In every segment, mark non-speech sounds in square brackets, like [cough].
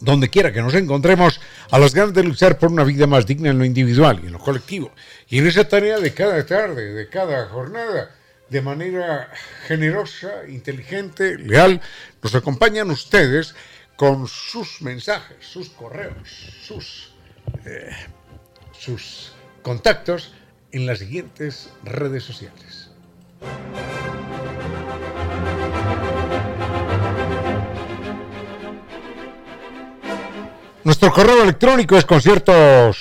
donde quiera que nos encontremos, a las ganas de luchar por una vida más digna en lo individual y en lo colectivo. Y en esa tarea de cada tarde, de cada jornada, de manera generosa, inteligente, leal, nos acompañan ustedes con sus mensajes, sus correos, sus, eh, sus contactos en las siguientes redes sociales. Nuestro correo electrónico es concierto.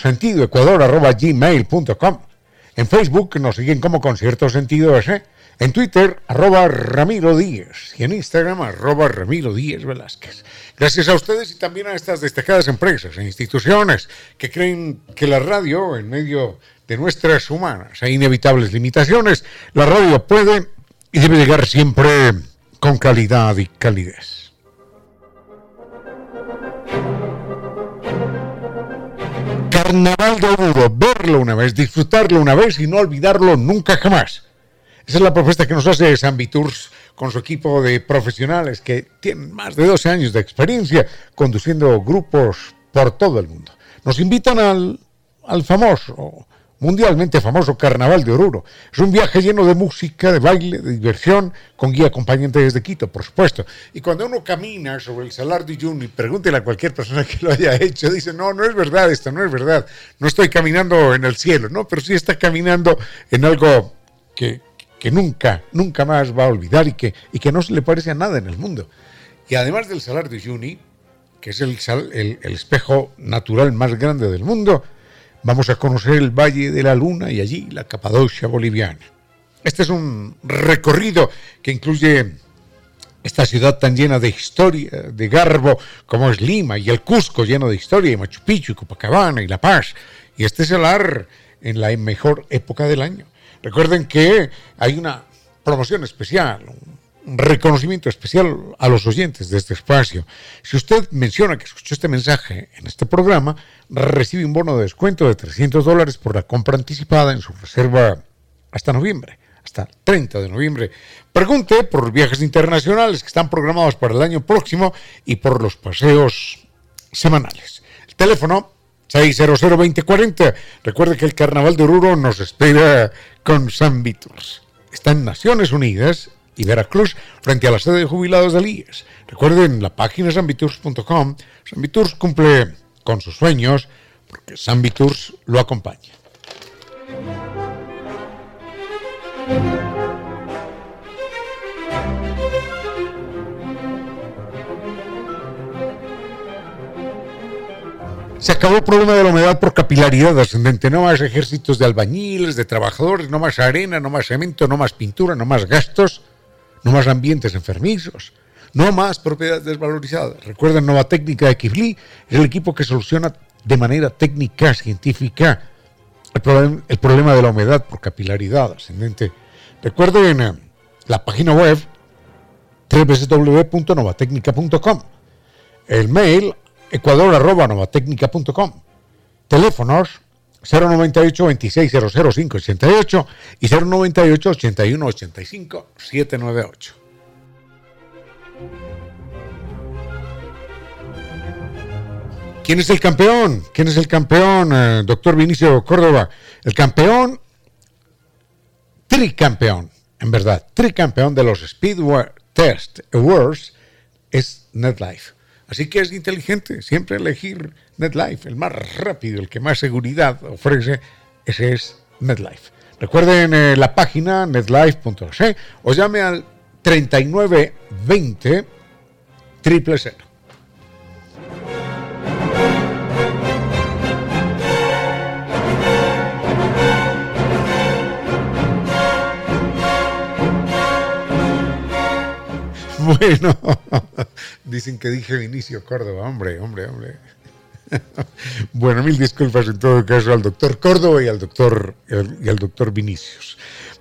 En Facebook nos siguen como concierto sentido ese. En Twitter, arroba Ramiro Díez. Y en Instagram, arroba Ramiro Díez Velázquez. Gracias a ustedes y también a estas destacadas empresas e instituciones que creen que la radio, en medio de nuestras humanas e inevitables limitaciones, la radio puede y debe llegar siempre con calidad y calidez. Carnaval de Oruro, verlo una vez, disfrutarlo una vez y no olvidarlo nunca jamás. Esa es la propuesta que nos hace San Viturs con su equipo de profesionales que tienen más de 12 años de experiencia conduciendo grupos por todo el mundo. Nos invitan al, al famoso mundialmente famoso Carnaval de Oruro. Es un viaje lleno de música, de baile, de diversión, con guía acompañante desde Quito, por supuesto. Y cuando uno camina sobre el Salar de Uyuni, pregúntele a cualquier persona que lo haya hecho, dice, no, no es verdad, esto no es verdad, no estoy caminando en el cielo, no, pero sí está caminando en algo que, que nunca, nunca más va a olvidar y que, y que no se le parece a nada en el mundo. Y además del Salar de Uyuni, que es el, el, el espejo natural más grande del mundo, Vamos a conocer el Valle de la Luna y allí la Capadocia boliviana. Este es un recorrido que incluye esta ciudad tan llena de historia, de garbo, como es Lima, y el Cusco lleno de historia, y Machu Picchu, y Copacabana, y La Paz. Y este es el ar en la mejor época del año. Recuerden que hay una promoción especial, un reconocimiento especial a los oyentes de este espacio. Si usted menciona que escuchó este mensaje en este programa, recibe un bono de descuento de 300 dólares por la compra anticipada en su reserva hasta noviembre, hasta 30 de noviembre. Pregunte por viajes internacionales que están programados para el año próximo y por los paseos semanales. El teléfono 600-2040. Recuerde que el Carnaval de Oruro nos espera con San Viturs. Está en Naciones Unidas y Veracruz frente a la sede de jubilados de IES. Recuerden la página sanviturs.com. San Viturs cumple con sus sueños, porque San Viturs lo acompaña. Se acabó el problema de la humedad por capilaridad ascendente. No más ejércitos de albañiles, de trabajadores, no más arena, no más cemento, no más pintura, no más gastos, no más ambientes enfermizos. No más propiedades desvalorizadas. Recuerden, Nova Técnica de Kifli es el equipo que soluciona de manera técnica, científica, el, el problema de la humedad por capilaridad ascendente. Recuerden eh, la página web www.novatecnica.com, el mail ecuador.novatecnica.com Teléfonos 098 2600 588 y 098 81 85 798. ¿Quién es el campeón? ¿Quién es el campeón, eh, doctor Vinicio Córdoba? El campeón, tricampeón, en verdad, tricampeón de los Speedway Test Awards es NetLife. Así que es inteligente siempre elegir NetLife, el más rápido, el que más seguridad ofrece, ese es NetLife. Recuerden eh, la página netlife.es o llame al 3920 triple [laughs] Bueno, [laughs] dicen que dije Vinicio Córdoba, hombre, hombre, hombre. [laughs] Bueno, mil disculpas en todo caso al doctor Córdoba y al doctor, y al doctor Vinicius.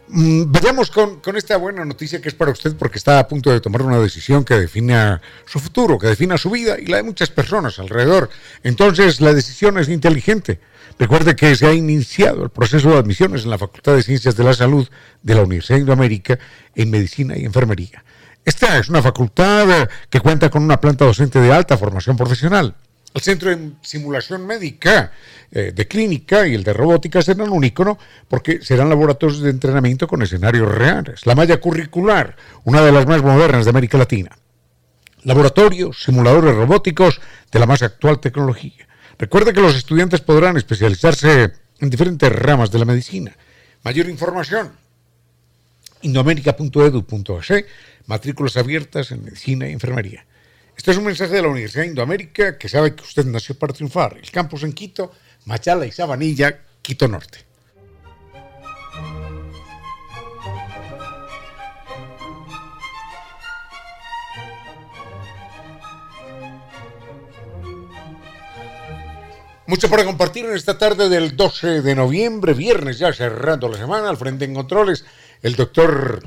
Mm, vayamos con, con, esta buena noticia que es para usted porque está a punto de tomar una decisión que defina su futuro, que defina su vida y la de muchas personas alrededor. Entonces la decisión es inteligente. Recuerde que se ha iniciado el proceso de admisiones en la Facultad de Ciencias de la Salud de la Universidad de Indoamérica en Medicina y Enfermería. Esta es una facultad que cuenta con una planta docente de alta formación profesional. El Centro de Simulación Médica eh, de Clínica y el de Robótica serán un ícono porque serán laboratorios de entrenamiento con escenarios reales. La malla curricular, una de las más modernas de América Latina. Laboratorios, simuladores robóticos de la más actual tecnología. Recuerda que los estudiantes podrán especializarse en diferentes ramas de la medicina. Mayor información, indoamérica.edu.es matrículas abiertas en medicina y enfermería. Este es un mensaje de la Universidad de Indoamérica que sabe que usted nació para triunfar. El campus en Quito, Machala y Sabanilla, Quito Norte. Mucho para compartir en esta tarde del 12 de noviembre, viernes ya cerrando la semana, al frente en controles, el doctor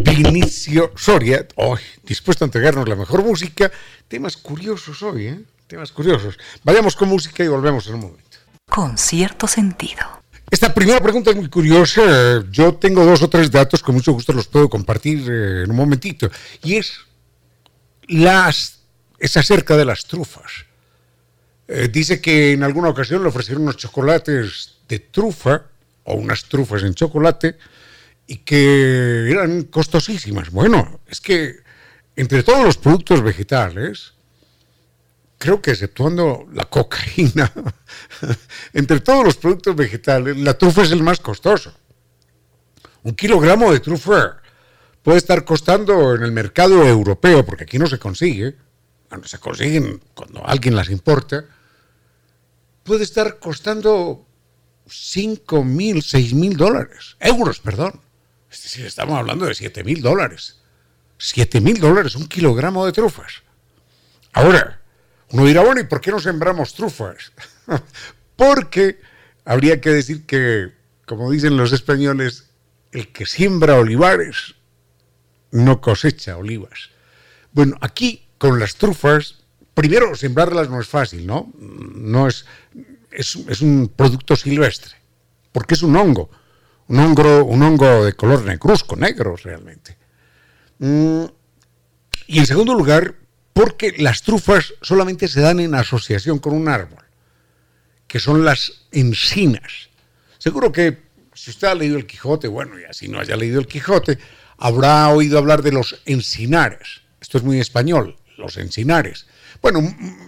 Vinicio Soria, hoy dispuesto a entregarnos la mejor música. Temas curiosos hoy, ¿eh? Temas curiosos. Vayamos con música y volvemos en un momento. Con cierto sentido. Esta primera pregunta es muy curiosa. Yo tengo dos o tres datos, con mucho gusto los puedo compartir eh, en un momentito. Y es, las, es acerca de las trufas. Eh, dice que en alguna ocasión le ofrecieron unos chocolates de trufa o unas trufas en chocolate y que eran costosísimas. Bueno, es que entre todos los productos vegetales, creo que exceptuando la cocaína, [laughs] entre todos los productos vegetales, la trufa es el más costoso. Un kilogramo de trufa puede estar costando en el mercado europeo, porque aquí no se consigue, cuando se consiguen cuando alguien las importa, puede estar costando 5 mil, 6 mil dólares, euros, perdón. Es decir, estamos hablando de 7 mil dólares. 7 mil dólares, un kilogramo de trufas. Ahora, uno dirá, bueno, ¿y por qué no sembramos trufas? [laughs] Porque habría que decir que, como dicen los españoles, el que siembra olivares no cosecha olivas. Bueno, aquí con las trufas, primero sembrarlas no es fácil, ¿no? No es, es un producto silvestre, porque es un hongo un hongo, un hongo de color negruzco, negro realmente. Mm, y en segundo lugar, porque las trufas solamente se dan en asociación con un árbol, que son las encinas. Seguro que si usted ha leído el Quijote, bueno, y así no haya leído el Quijote, habrá oído hablar de los encinares. Esto es muy español, los encinares. Bueno,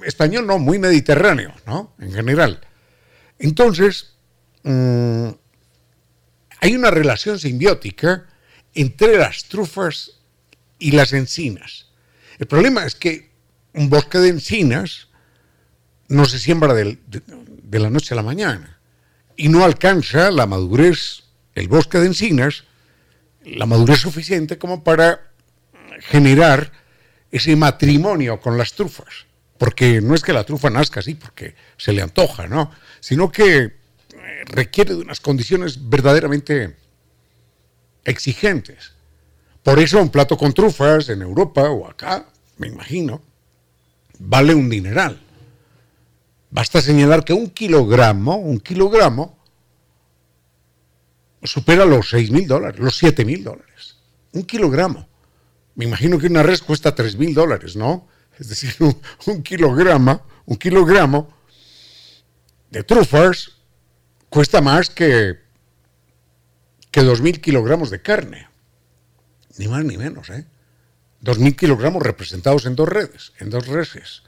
español no, muy mediterráneo, ¿no? En general. Entonces, mm, hay una relación simbiótica entre las trufas y las encinas. El problema es que un bosque de encinas no se siembra de, la noche a la mañana y no alcanza la madurez, el bosque de encinas, la madurez suficiente como para generar ese matrimonio con las trufas. Porque no es que la trufa nazca así porque se le antoja, ¿no? Sino que requiere de unas condiciones verdaderamente exigentes. Por eso un plato con trufas en Europa o acá, me imagino, vale un dineral. basta señalar que un kilogramo, un kilogramo, supera los 6 mil dólares, los 7 mil dólares. Un kilogramo. Me imagino que una res cuesta 3 mil dólares, ¿no? Es decir, [laughs] un, kilogramo, un kilogramo de trufas cuesta más que, que 2 mil kilogramos de carne. Ni más ni menos, ¿eh? 2 mil kilogramos representados en dos redes, en dos reses.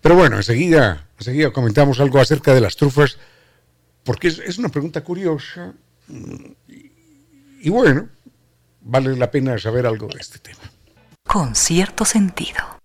Pero bueno, enseguida, enseguida comentamos algo acerca de las trufas, porque es una pregunta curiosa y bueno, vale la pena saber algo de este tema. Con cierto sentido.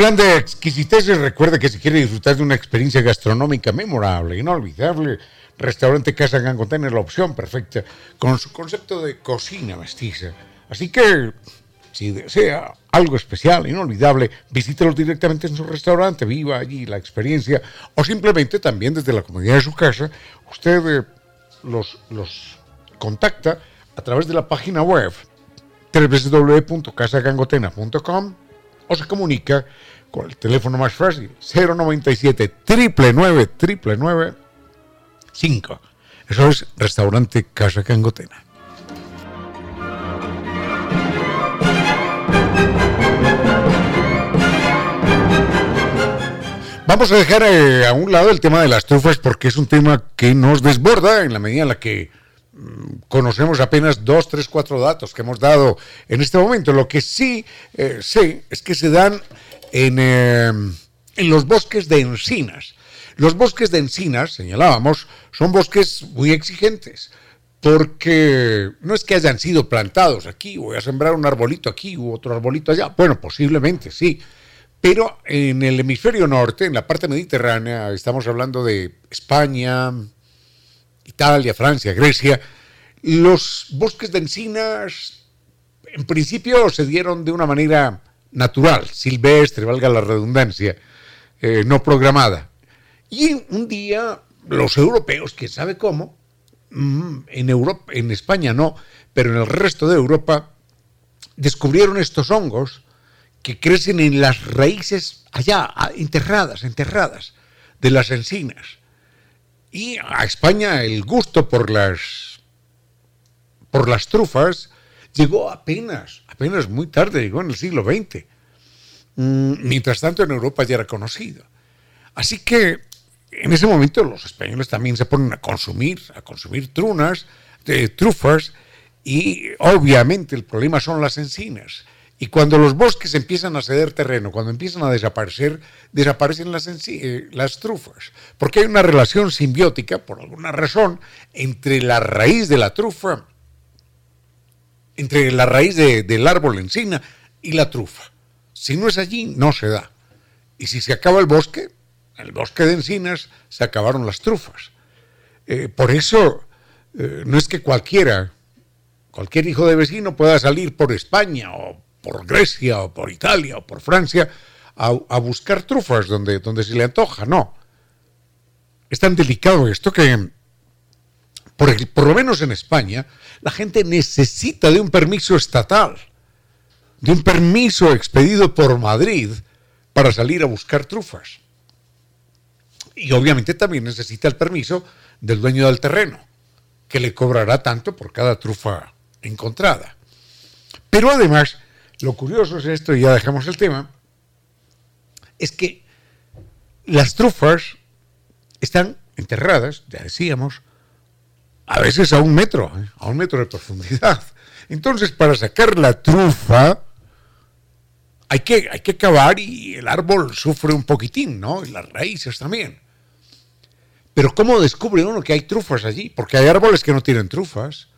Plan de exquisitez, recuerde que si quiere disfrutar de una experiencia gastronómica memorable, inolvidable, Restaurante Casa Gangotena es la opción perfecta con su concepto de cocina mestiza. Así que, si desea algo especial, inolvidable, visítelo directamente en su restaurante, viva allí la experiencia, o simplemente también desde la comodidad de su casa, usted eh, los, los contacta a través de la página web www.casagangotena.com o se comunica con el teléfono más fácil, 097 999 5. Eso es Restaurante Casa Cangotena. Vamos a dejar eh, a un lado el tema de las trufas porque es un tema que nos desborda en la medida en la que conocemos apenas dos, tres, cuatro datos que hemos dado en este momento. Lo que sí eh, sé es que se dan en, eh, en los bosques de encinas. Los bosques de encinas, señalábamos, son bosques muy exigentes, porque no es que hayan sido plantados aquí, voy a sembrar un arbolito aquí u otro arbolito allá. Bueno, posiblemente sí, pero en el hemisferio norte, en la parte mediterránea, estamos hablando de España, Italia, Francia, Grecia, los bosques de encinas en principio se dieron de una manera natural, silvestre, valga la redundancia, eh, no programada. Y un día los europeos, quién sabe cómo, mm, en, Europa, en España no, pero en el resto de Europa, descubrieron estos hongos que crecen en las raíces allá, enterradas, enterradas, de las encinas. Y a España el gusto por las, por las trufas llegó apenas, apenas muy tarde, llegó en el siglo XX. Mm, mientras tanto en Europa ya era conocido. Así que en ese momento los españoles también se ponen a consumir, a consumir trunas, de trufas, y obviamente el problema son las encinas. Y cuando los bosques empiezan a ceder terreno, cuando empiezan a desaparecer, desaparecen las, eh, las trufas. Porque hay una relación simbiótica, por alguna razón, entre la raíz de la trufa, entre la raíz del árbol encina y la trufa. Si no es allí, no se da. Y si se acaba el bosque, el bosque de encinas, se acabaron las trufas. Eh, por eso, eh, no es que cualquiera, cualquier hijo de vecino pueda salir por España o por Grecia o por Italia o por Francia a, buscar trufas donde, donde se le antoja, no. Es tan delicado esto que, por, por lo menos en España, la gente necesita de un permiso estatal, de un permiso expedido por Madrid para salir a buscar trufas. Y obviamente también necesita el permiso del dueño del terreno, que le cobrará tanto por cada trufa encontrada. Pero además, lo curioso es esto, y ya dejamos el tema, es que las trufas están enterradas, ya decíamos, a veces a un metro, ¿eh? a un metro de profundidad. Entonces, para sacar la trufa, hay que, hay que cavar y el árbol sufre un poquitín, ¿no? Y las raíces también. Pero ¿cómo descubre uno que hay trufas allí? Porque hay árboles que no tienen trufas.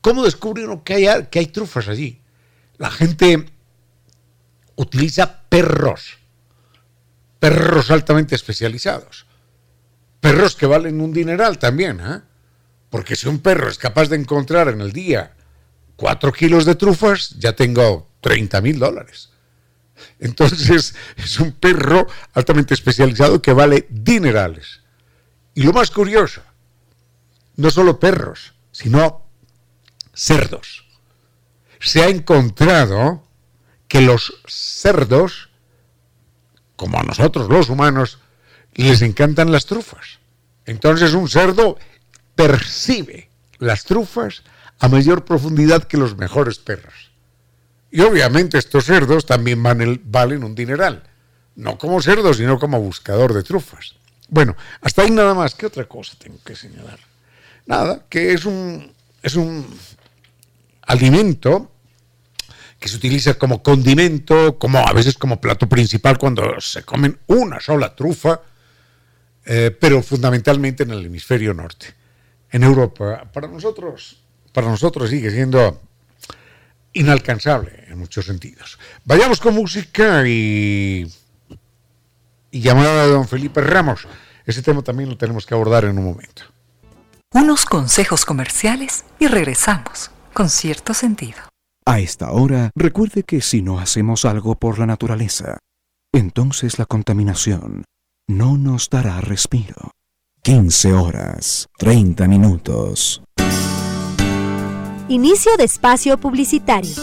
¿Cómo descubre uno que hay, que hay trufas allí? La gente utiliza perros, perros altamente especializados, perros que valen un dineral también, ¿eh? porque si un perro es capaz de encontrar en el día cuatro kilos de trufas, ya tengo 30 mil dólares. Entonces [laughs] es un perro altamente especializado que vale dinerales. Y lo más curioso, no solo perros, sino cerdos. Se ha encontrado que los cerdos, como a nosotros los humanos, les encantan las trufas. Entonces un cerdo percibe las trufas a mayor profundidad que los mejores perros. Y obviamente estos cerdos también valen un dineral. No como cerdos, sino como buscador de trufas. Bueno, hasta ahí nada más. ¿Qué otra cosa tengo que señalar? Nada, que es un, es un alimento que se utiliza como condimento, como a veces como plato principal cuando se comen una sola trufa, eh, pero fundamentalmente en el hemisferio norte. En Europa, para nosotros, para nosotros sigue siendo inalcanzable en muchos sentidos. Vayamos con música y, y llamada de don Felipe Ramos. Ese tema también lo tenemos que abordar en un momento. Unos consejos comerciales y regresamos con cierto sentido. A esta hora, recuerde que si no hacemos algo por la naturaleza, entonces la contaminación no nos dará respiro. 15 horas, 30 minutos. Inicio de espacio publicitario.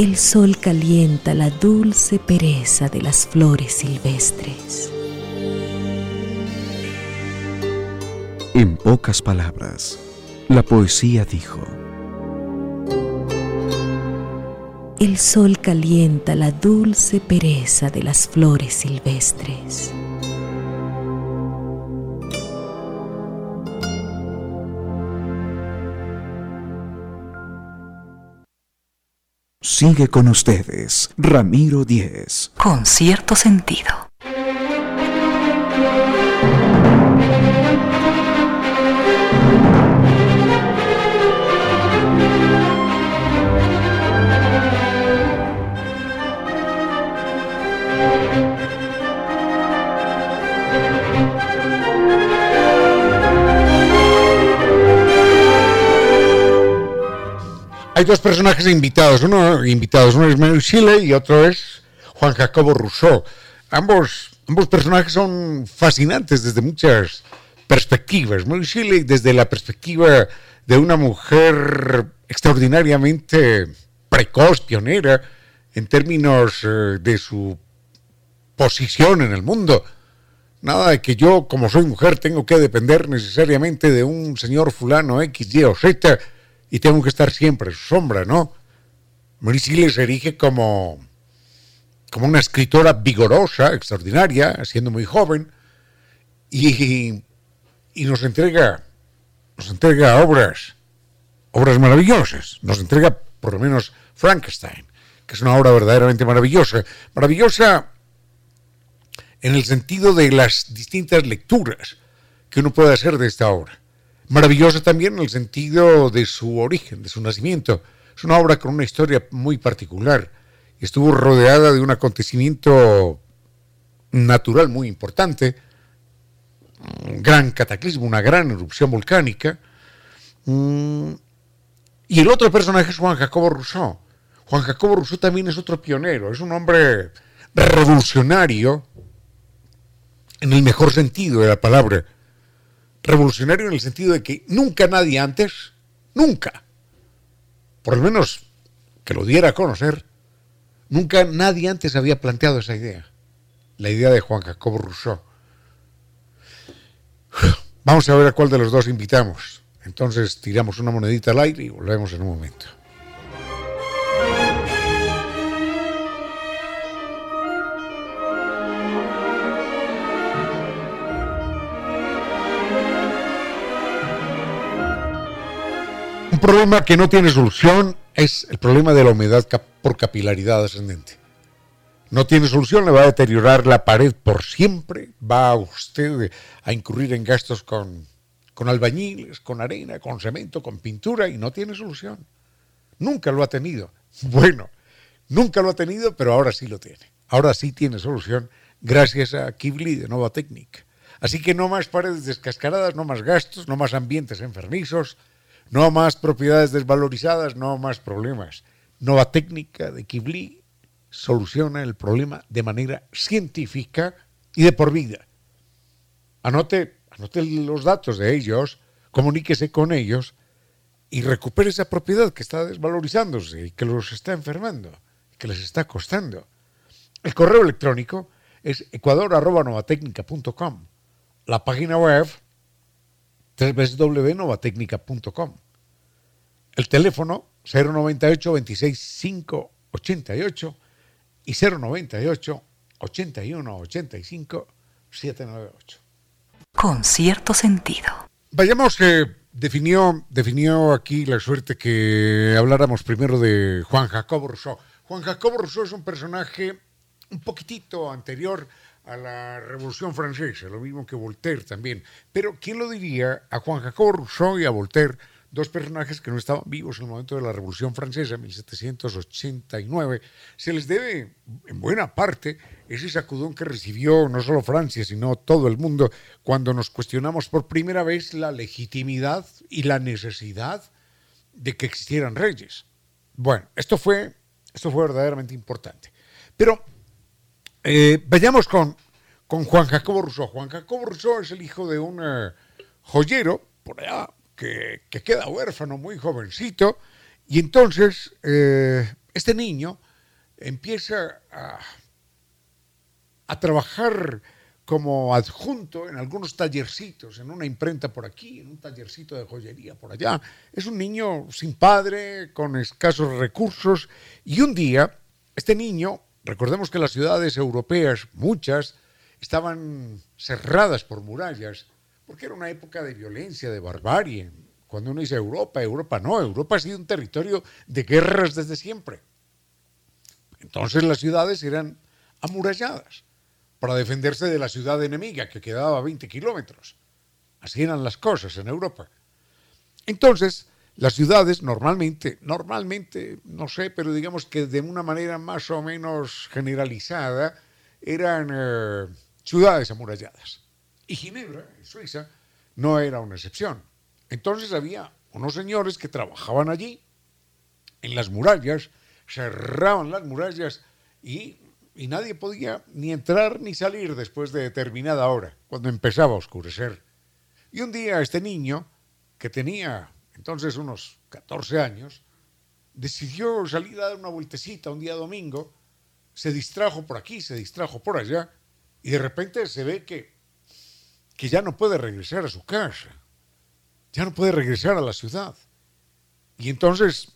El sol calienta la dulce pereza de las flores silvestres. En pocas palabras, la poesía dijo, El sol calienta la dulce pereza de las flores silvestres. Sigue con ustedes, Ramiro Díez. Con cierto sentido. Hay dos personajes invitados, uno invitados, es Mary Shelley y otro es Juan Jacobo Rousseau. Ambos, ambos personajes son fascinantes desde muchas perspectivas. Mary Shelley desde la perspectiva de una mujer extraordinariamente precoz, pionera, en términos eh, de su posición en el mundo. Nada de que yo, como soy mujer, tengo que depender necesariamente de un señor fulano X, Y o Z y tengo que estar siempre en su sombra, ¿no? Mary se erige como, como una escritora vigorosa, extraordinaria, siendo muy joven, y, y nos entrega, nos entrega obras, obras maravillosas. Nos entrega por lo menos Frankenstein, que es una obra verdaderamente maravillosa. Maravillosa en el sentido de las distintas lecturas que uno puede hacer de esta obra. Maravillosa también en el sentido de su origen, de su nacimiento. Es una obra con una historia muy particular. Estuvo rodeada de un acontecimiento natural muy importante, un gran cataclismo, una gran erupción volcánica. Mm, y el otro personaje es Juan Jacobo Rousseau. Juan Jacobo Rousseau también es otro pionero, es un hombre revolucionario en el mejor sentido de la palabra revolucionario en el sentido de que nunca nadie antes, nunca, por lo menos que lo diera a conocer, nunca nadie antes había planteado esa idea, la idea de Juan Jacobo Rousseau. Vamos a ver a cuál de los dos invitamos. Entonces tiramos una monedita al aire y volvemos en un momento. Un problema que no tiene solución es el problema de la humedad por capilaridad ascendente. No tiene solución, le va a deteriorar la pared por siempre, va usted a incurrir en gastos con, con albañiles, con arena, con cemento, con pintura y no tiene solución. Nunca lo ha tenido. [laughs] Bueno, nunca lo ha tenido, pero ahora sí lo tiene. Ahora sí tiene solución gracias a Kibli de Nova Technic. Así que no más paredes descascaradas, no más gastos, no más ambientes enfermizos, no más propiedades desvalorizadas, no más problemas. Nueva técnica de Kibli soluciona el problema de manera científica y de por vida. Anote, anote los datos de ellos, comuníquese con ellos y recupere esa propiedad que está desvalorizándose y que los está enfermando, que les está costando. El correo electrónico es ecuador.novatecnica.com. La página web www.novatecnica.com. El teléfono 098 26 5 88 y 098 81 85 798. Con cierto sentido. Vayamos, eh, definió, definió aquí la suerte que habláramos primero de Juan Jacobo Rousseau. Juan Jacobo Rousseau es un personaje un poquitito anterior a la Revolución Francesa, lo mismo que Voltaire también. Pero ¿quién lo diría a Juan Jacobo Rousseau y a Voltaire, dos personajes que no estaban vivos en el momento de la Revolución Francesa, 1789? Se les debe, en buena parte, ese sacudón que recibió no solo Francia, sino todo el mundo, cuando nos cuestionamos por primera vez la legitimidad y la necesidad de que existieran reyes. Bueno, esto fue, esto fue verdaderamente importante. Pero eh, vayamos con, con Juan Jacobo Rousseau. Juan Jacobo Rousseau es el hijo de un eh, joyero por allá que, queda huérfano muy jovencito y entonces eh, este niño empieza a, a trabajar como adjunto en algunos tallercitos, en una imprenta por aquí, en un tallercito de joyería por allá. Es un niño sin padre, con escasos recursos, y un día este niño Recordemos que las ciudades europeas, muchas, estaban cerradas por murallas, porque era una época de violencia, de barbarie. Cuando uno dice Europa, Europa no, Europa ha sido un territorio de guerras desde siempre. Entonces las ciudades eran amuralladas para defenderse de la ciudad enemiga que quedaba a 20 kilómetros. Así eran las cosas en Europa. Entonces, las ciudades normalmente, normalmente, no sé, pero digamos que de una manera más o menos generalizada, eran eh, ciudades amuralladas. Y Ginebra, en Suiza, no era una excepción. Entonces había unos señores que trabajaban allí, en las murallas, cerraban las murallas y, y nadie podía ni entrar ni salir después de determinada hora, cuando empezaba a oscurecer. Y un día este niño, que tenía entonces unos 14 años, decidió salir a dar una vueltecita un día domingo, se distrajo por aquí, se distrajo por allá, y de repente se ve que, que ya no puede regresar a su casa, ya no puede regresar a la ciudad. Y entonces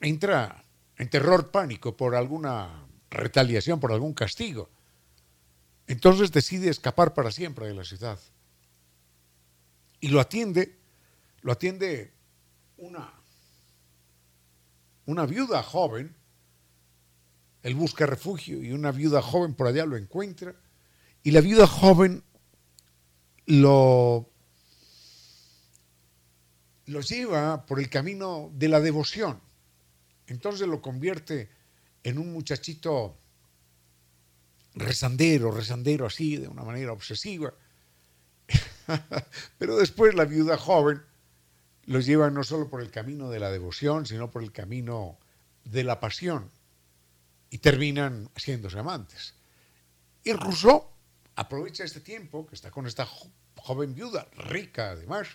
entra en terror pánico por alguna retaliación, por algún castigo. Entonces decide escapar para siempre de la ciudad. Y lo atiende, lo atiende una, una viuda joven, él busca refugio y una viuda joven por allá lo encuentra, y la viuda joven lo, lo lleva por el camino de la devoción. Entonces lo convierte en un muchachito rezandero, rezandero así, de una manera obsesiva. [laughs] Pero después la viuda joven los lleva no solo por el camino de la devoción, sino por el camino de la pasión. Y terminan haciéndose amantes. Y Rousseau aprovecha este tiempo que está con esta joven viuda, rica además,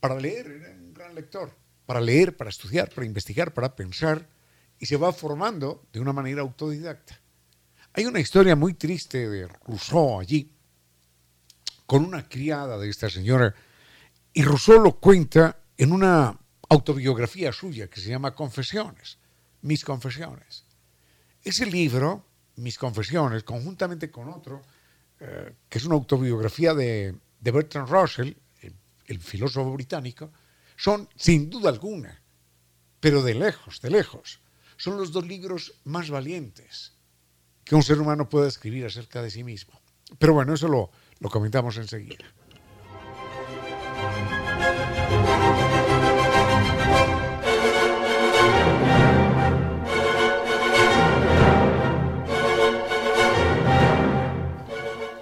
para leer, era un gran lector, para leer, para estudiar, para investigar, para pensar, y se va formando de una manera autodidacta. Hay una historia muy triste de Rousseau allí, con una criada de esta señora y Rousseau lo cuenta en una autobiografía suya que se llama Confesiones, Mis Confesiones. Ese libro, Mis Confesiones, conjuntamente con otro, eh, que es una autobiografía de, Bertrand Russell, el, filósofo británico, son, sin duda alguna, pero de lejos, de lejos, son los dos libros más valientes que un ser humano pueda escribir acerca de sí mismo. Pero bueno, eso lo, lo comentamos enseguida.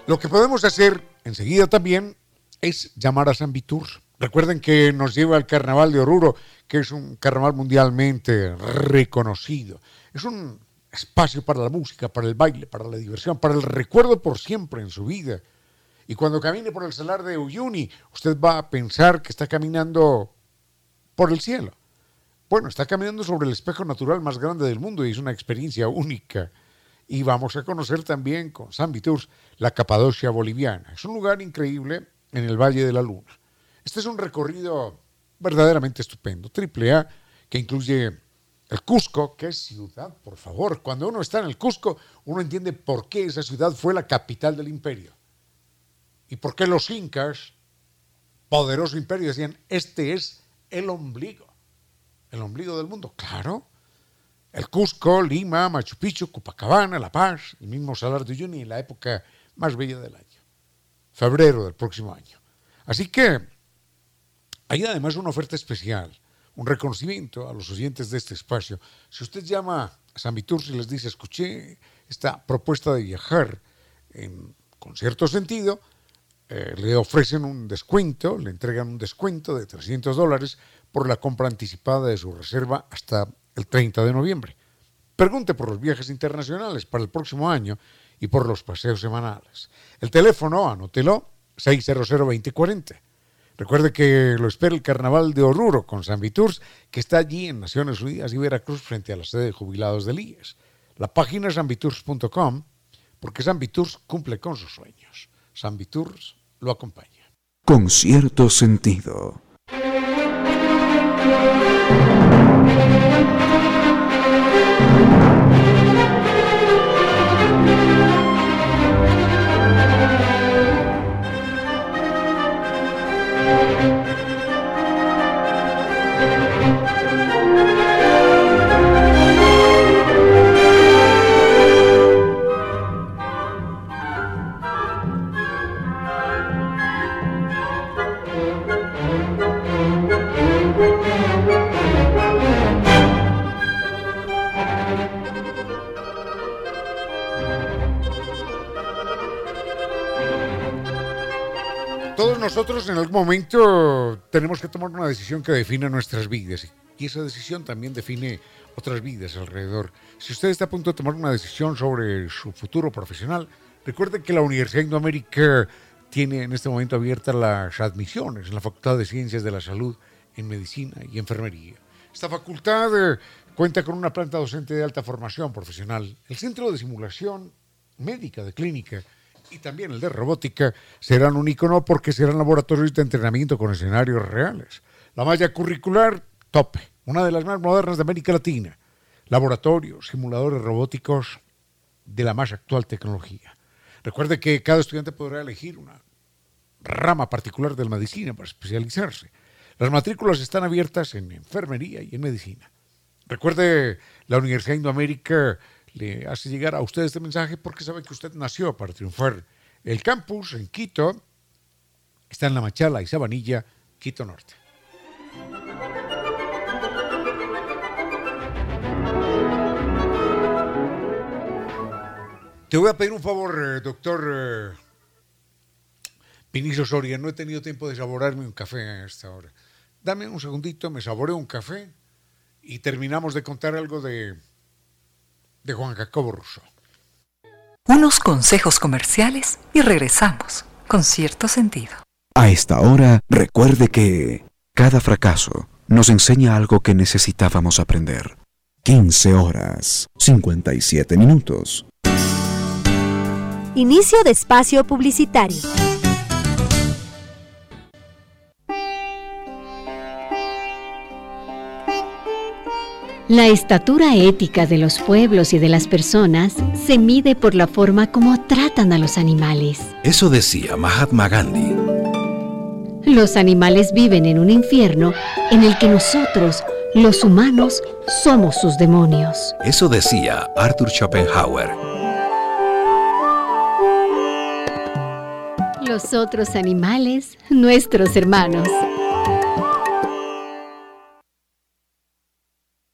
Lo que podemos hacer enseguida también es llamar a San Vitur. Recuerden que nos lleva al Carnaval de Oruro, que es un carnaval mundialmente reconocido. Es un espacio para la música, para el baile, para la diversión, para el recuerdo por siempre en su vida. Y cuando camine por el salar de Uyuni, usted va a pensar que está caminando por el cielo. Bueno, está caminando sobre el espejo natural más grande del mundo y es una experiencia única. Y vamos a conocer también con San Viturs la Capadocia boliviana. Es un lugar increíble en el Valle de la Luna. Este es un recorrido verdaderamente estupendo, triple A, que incluye el Cusco, que es ciudad, por favor. Cuando uno está en el Cusco, uno entiende por qué esa ciudad fue la capital del imperio. Y por qué los incas, poderoso imperio, decían, este es el ombligo, el ombligo del mundo. Claro, el Cusco, Lima, Machu Picchu, Copacabana, La Paz, el mismo Salar de Uyuni, la época más bella del año, febrero del próximo año. Así que hay además una oferta especial un reconocimiento a los oyentes de este espacio. Si usted llama a San Vitur y les dice, escuché esta propuesta de viajar con cierto sentido, eh, le ofrecen un descuento, le entregan un descuento de 300 dólares por la compra anticipada de su reserva hasta el 30 de noviembre. Pregunte por los viajes internacionales para el próximo año y por los paseos semanales. El teléfono, anótelo, 600 2040 Recuerde que lo espera el Carnaval de Oruro con San Viturs, que está allí en Naciones Unidas y Veracruz frente a la sede de jubilados del IES. La página es sanviturs.com porque San Viturs cumple con sus sueños. San Viturs lo acompaña. Con cierto sentido. Nosotros en algún momento tenemos que tomar una decisión que defina nuestras vidas y esa decisión también define otras vidas alrededor. Si usted está a punto de tomar una decisión sobre su futuro profesional, recuerde que la Universidad Indoamérica tiene en este momento abiertas las admisiones en la Facultad de Ciencias de la Salud en Medicina y Enfermería. Esta facultad eh, cuenta con una planta docente de alta formación profesional, el Centro de Simulación Médica de Clínica, y también el de robótica serán un icono porque serán laboratorios de entrenamiento con escenarios reales. La malla curricular, tope, una de las más modernas de América Latina. Laboratorios, simuladores robóticos de la más actual tecnología. Recuerde que cada estudiante podrá elegir una rama particular de la medicina para especializarse. Las matrículas están abiertas en enfermería y en medicina. Recuerde, la Universidad Indoamérica le hace llegar a usted este mensaje porque sabe que usted nació para triunfar. El campus en Quito está en La Machala y Sabanilla, Quito Norte. Te voy a pedir un favor, eh, doctor eh, Vinicio Soria. No he tenido tiempo de saborearme un café a esta hora. Dame un segundito, me saboreo un café y terminamos de contar algo de, de Juan Jacobo Rousseau. Unos consejos comerciales y regresamos con cierto sentido. A esta hora, recuerde que cada fracaso nos enseña algo que necesitábamos aprender. 15 horas, 57 minutos. Inicio de espacio publicitario. La estatura ética de los pueblos y de las personas se mide por la forma como tratan a los animales. Eso decía Mahatma Gandhi. Los animales viven en un infierno en el que nosotros, los humanos, somos sus demonios. Eso decía Arthur Schopenhauer. Los otros animales, nuestros hermanos.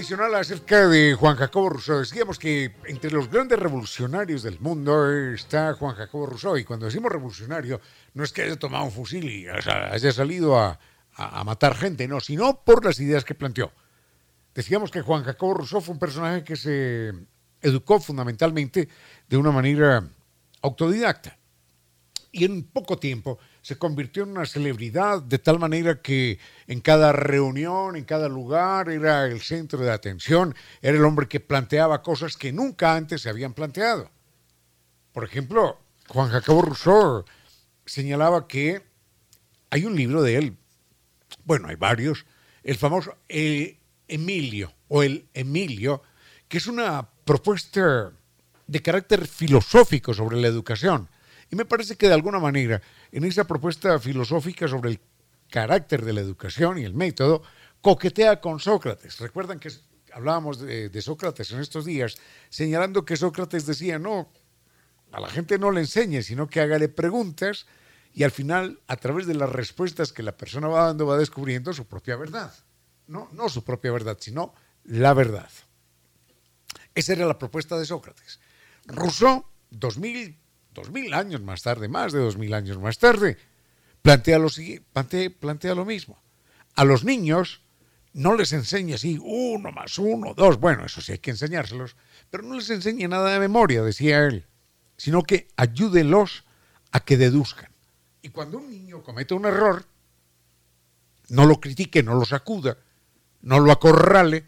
Adicional acerca de Juan Jacobo Rousseau. Decíamos que entre los grandes revolucionarios del mundo está Juan Jacobo Rousseau. Y cuando decimos revolucionario, no es que haya tomado un fusil y haya salido a, a, matar gente, no, sino por las ideas que planteó. Decíamos que Juan Jacobo Rousseau fue un personaje que se educó fundamentalmente de una manera autodidacta. Y en poco tiempo se convirtió en una celebridad de tal manera que en cada reunión, en cada lugar, era el centro de atención, era el hombre que planteaba cosas que nunca antes se habían planteado. Por ejemplo, Juan Jacobo Rousseau señalaba que hay un libro de él, bueno, hay varios, el famoso eh, Emilio o el Emilio, que es una propuesta de carácter filosófico sobre la educación. Y me parece que de alguna manera, en esa propuesta filosófica sobre el carácter de la educación y el método, coquetea con Sócrates. Recuerdan que hablábamos de, Sócrates en estos días, señalando que Sócrates decía, no, a la gente no le enseñe, sino que hágale preguntas y al final, a través de las respuestas que la persona va dando, va descubriendo su propia verdad. No, no su propia verdad, sino la verdad. Esa era la propuesta de Sócrates. Rousseau, dos mil, años más tarde, más de dos mil años más tarde, plantea lo, plantea, plantea lo mismo. A los niños no les enseña así uno más uno, dos, bueno, eso sí hay que enseñárselos, pero no les enseña nada de memoria, decía él, sino que ayúdenlos a que deduzcan. Y cuando un niño comete un error, no lo critique, no lo sacuda, no lo acorrale,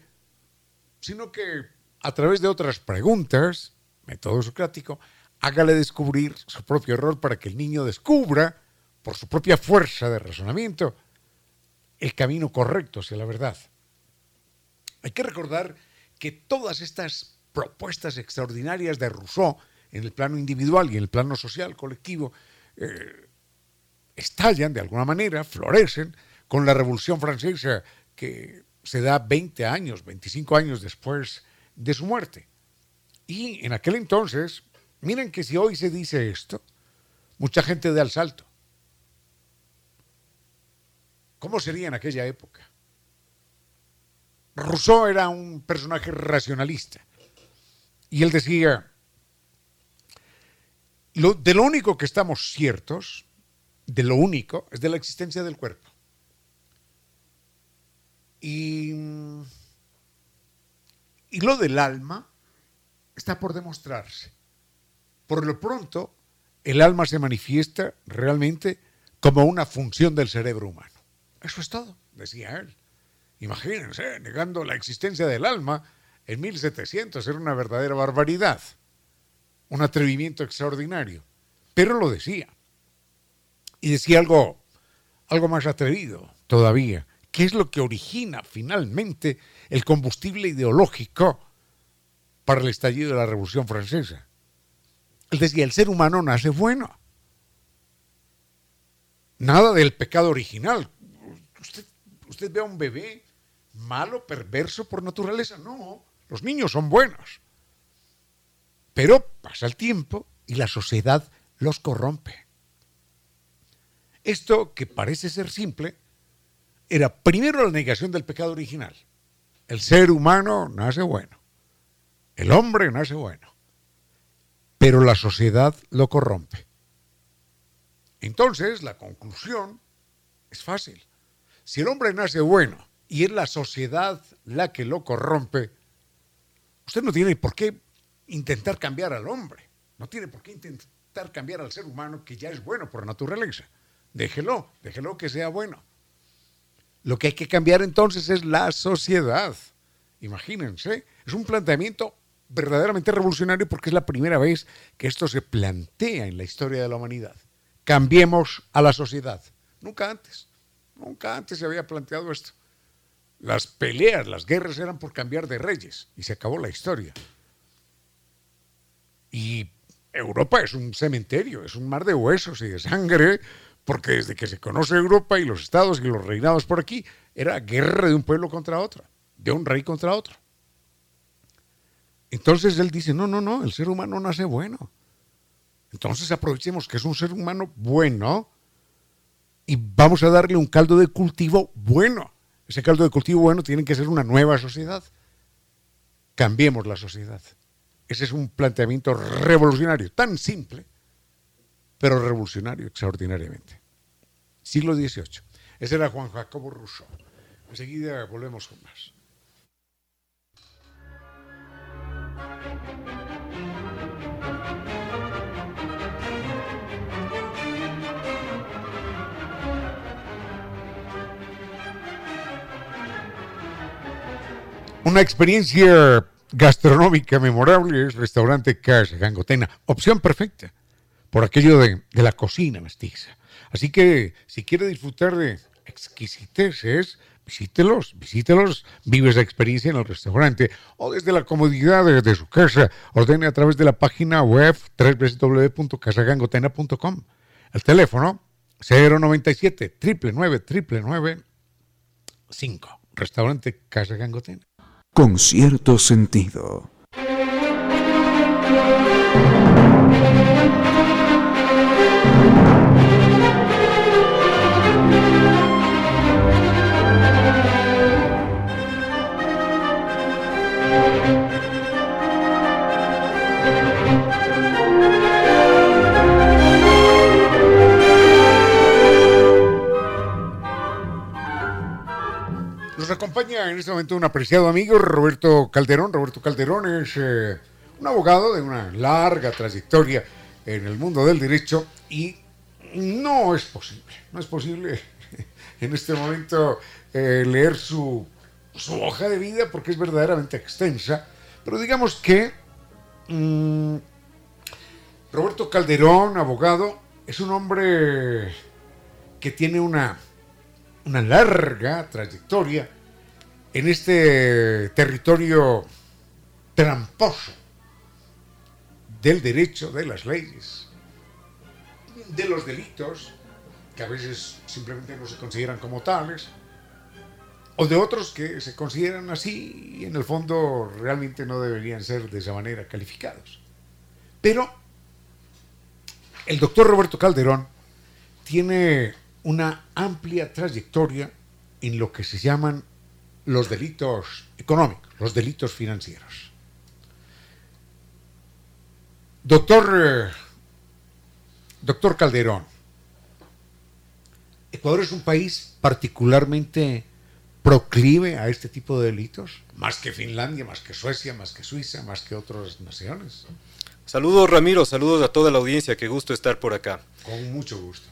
sino que a través de otras preguntas, método socrático, hágale descubrir su propio error para que el niño descubra, por su propia fuerza de razonamiento, el camino correcto hacia la verdad. Hay que recordar que todas estas propuestas extraordinarias de Rousseau en el plano individual y en el plano social, colectivo, eh, estallan de alguna manera, florecen con la Revolución Francesa que se da 20 años, 25 años después de su muerte. Y en aquel entonces, miren que si hoy se dice esto, mucha gente da el salto. ¿Cómo sería en aquella época? Rousseau era un personaje racionalista y él decía, lo, de lo único que estamos ciertos de lo único, es de la existencia del cuerpo. Y, y lo del alma está por demostrarse. Por lo pronto, el alma se manifiesta realmente como una función del cerebro humano. Eso es todo, decía él. Imagínense, negando la existencia del alma en 1700 era una verdadera barbaridad, un atrevimiento extraordinario. Pero lo decía. Y decía algo, algo más atrevido todavía. ¿Qué es lo que origina finalmente el combustible ideológico para el estallido de la Revolución Francesa? Él decía, el ser humano nace bueno. Nada del pecado original. Usted, usted ve a un bebé malo, perverso por naturaleza. No, los niños son buenos. Pero pasa el tiempo y la sociedad los corrompe. Esto, que parece ser simple, era primero la negación del pecado original. El ser humano nace bueno. El hombre nace bueno. Pero la sociedad lo corrompe. Entonces, la conclusión es fácil. Si el hombre nace bueno y es la sociedad la que lo corrompe, usted no tiene por qué intentar cambiar al hombre. No tiene por qué intentar cambiar al ser humano que ya es bueno por naturaleza. Déjelo, déjelo que sea bueno. Lo que hay que cambiar entonces es la sociedad. Imagínense, es un planteamiento verdaderamente revolucionario porque es la primera vez que esto se plantea en la historia de la humanidad. Cambiemos a la sociedad. Nunca antes, nunca antes se había planteado esto. Las peleas, las guerras eran por cambiar de reyes y se acabó la historia. Y Europa es un cementerio, es un mar de huesos y de sangre porque desde que se conoce Europa y los estados y los reinados por aquí, era guerra de un pueblo contra otro, de un rey contra otro. Entonces él dice, no, no, no, el ser humano nace bueno. Entonces aprovechemos que es un ser humano bueno y vamos a darle un caldo de cultivo bueno. Ese caldo de cultivo bueno tiene que ser una nueva sociedad. cambiemos la sociedad. Ese es un planteamiento revolucionario, tan simple, pero revolucionario extraordinariamente. Siglo XVIII. Ese era Juan Jacobo Rousseau. Enseguida volvemos con más. Una experiencia gastronómica memorable es restaurante Casa Gangotena. Opción perfecta por aquello de, la cocina mestiza. Así que si quiere disfrutar de exquisiteces, visítelos, visítelos, vive esa experiencia en el restaurante o desde la comodidad de, su casa. Ordene a través de la página web www.casagangotena.com. El teléfono 097 999 5. Restaurante Casa Gangotena con cierto sentido. Acompaña en este momento un apreciado amigo, Roberto Calderón. Roberto Calderón es eh, un abogado de una larga trayectoria en el mundo del derecho y no es posible, no es posible [laughs] en este momento eh, leer su, su, hoja de vida porque es verdaderamente extensa, pero digamos que mmm, Roberto Calderón, abogado, es un hombre que tiene una una larga trayectoria en este territorio tramposo del derecho, de las leyes, de los delitos, que a veces simplemente no se consideran como tales, o de otros que se consideran así y en el fondo realmente no deberían ser de esa manera calificados. Pero el doctor Roberto Calderón tiene una amplia trayectoria en lo que se llaman los delitos económicos, los delitos financieros. Doctor, doctor Calderón, Ecuador es un país particularmente proclive a este tipo de delitos, más que Finlandia, más que Suecia, más que Suiza, más que otras naciones. Saludos Ramiro, saludos a toda la audiencia, qué gusto estar por acá. Con mucho gusto.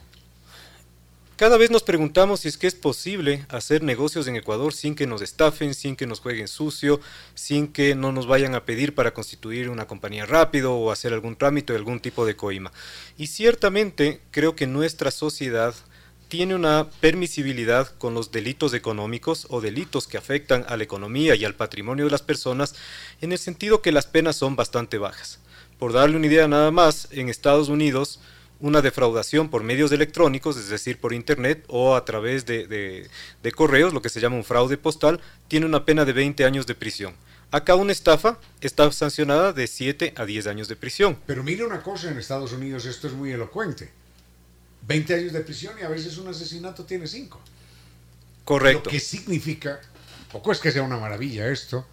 Cada vez nos preguntamos si es que es posible hacer negocios en Ecuador sin que nos estafen, sin que nos jueguen sucio, sin que no nos vayan a pedir para constituir una compañía rápido o hacer algún trámite de algún tipo de coima. Y ciertamente creo que nuestra sociedad tiene una permisibilidad con los delitos económicos o delitos que afectan a la economía y al patrimonio de las personas en el sentido que las penas son bastante bajas. Por darle una idea nada más, en Estados Unidos una defraudación por medios electrónicos, es decir, por Internet o a través de, de, de, correos, lo que se llama un fraude postal, tiene una pena de 20 años de prisión. Acá una estafa está sancionada de 7 a 10 años de prisión. Pero mire una cosa, en Estados Unidos esto es muy elocuente. 20 años de prisión y a veces un asesinato tiene 5. Correcto. Lo que significa, poco es que sea una maravilla esto,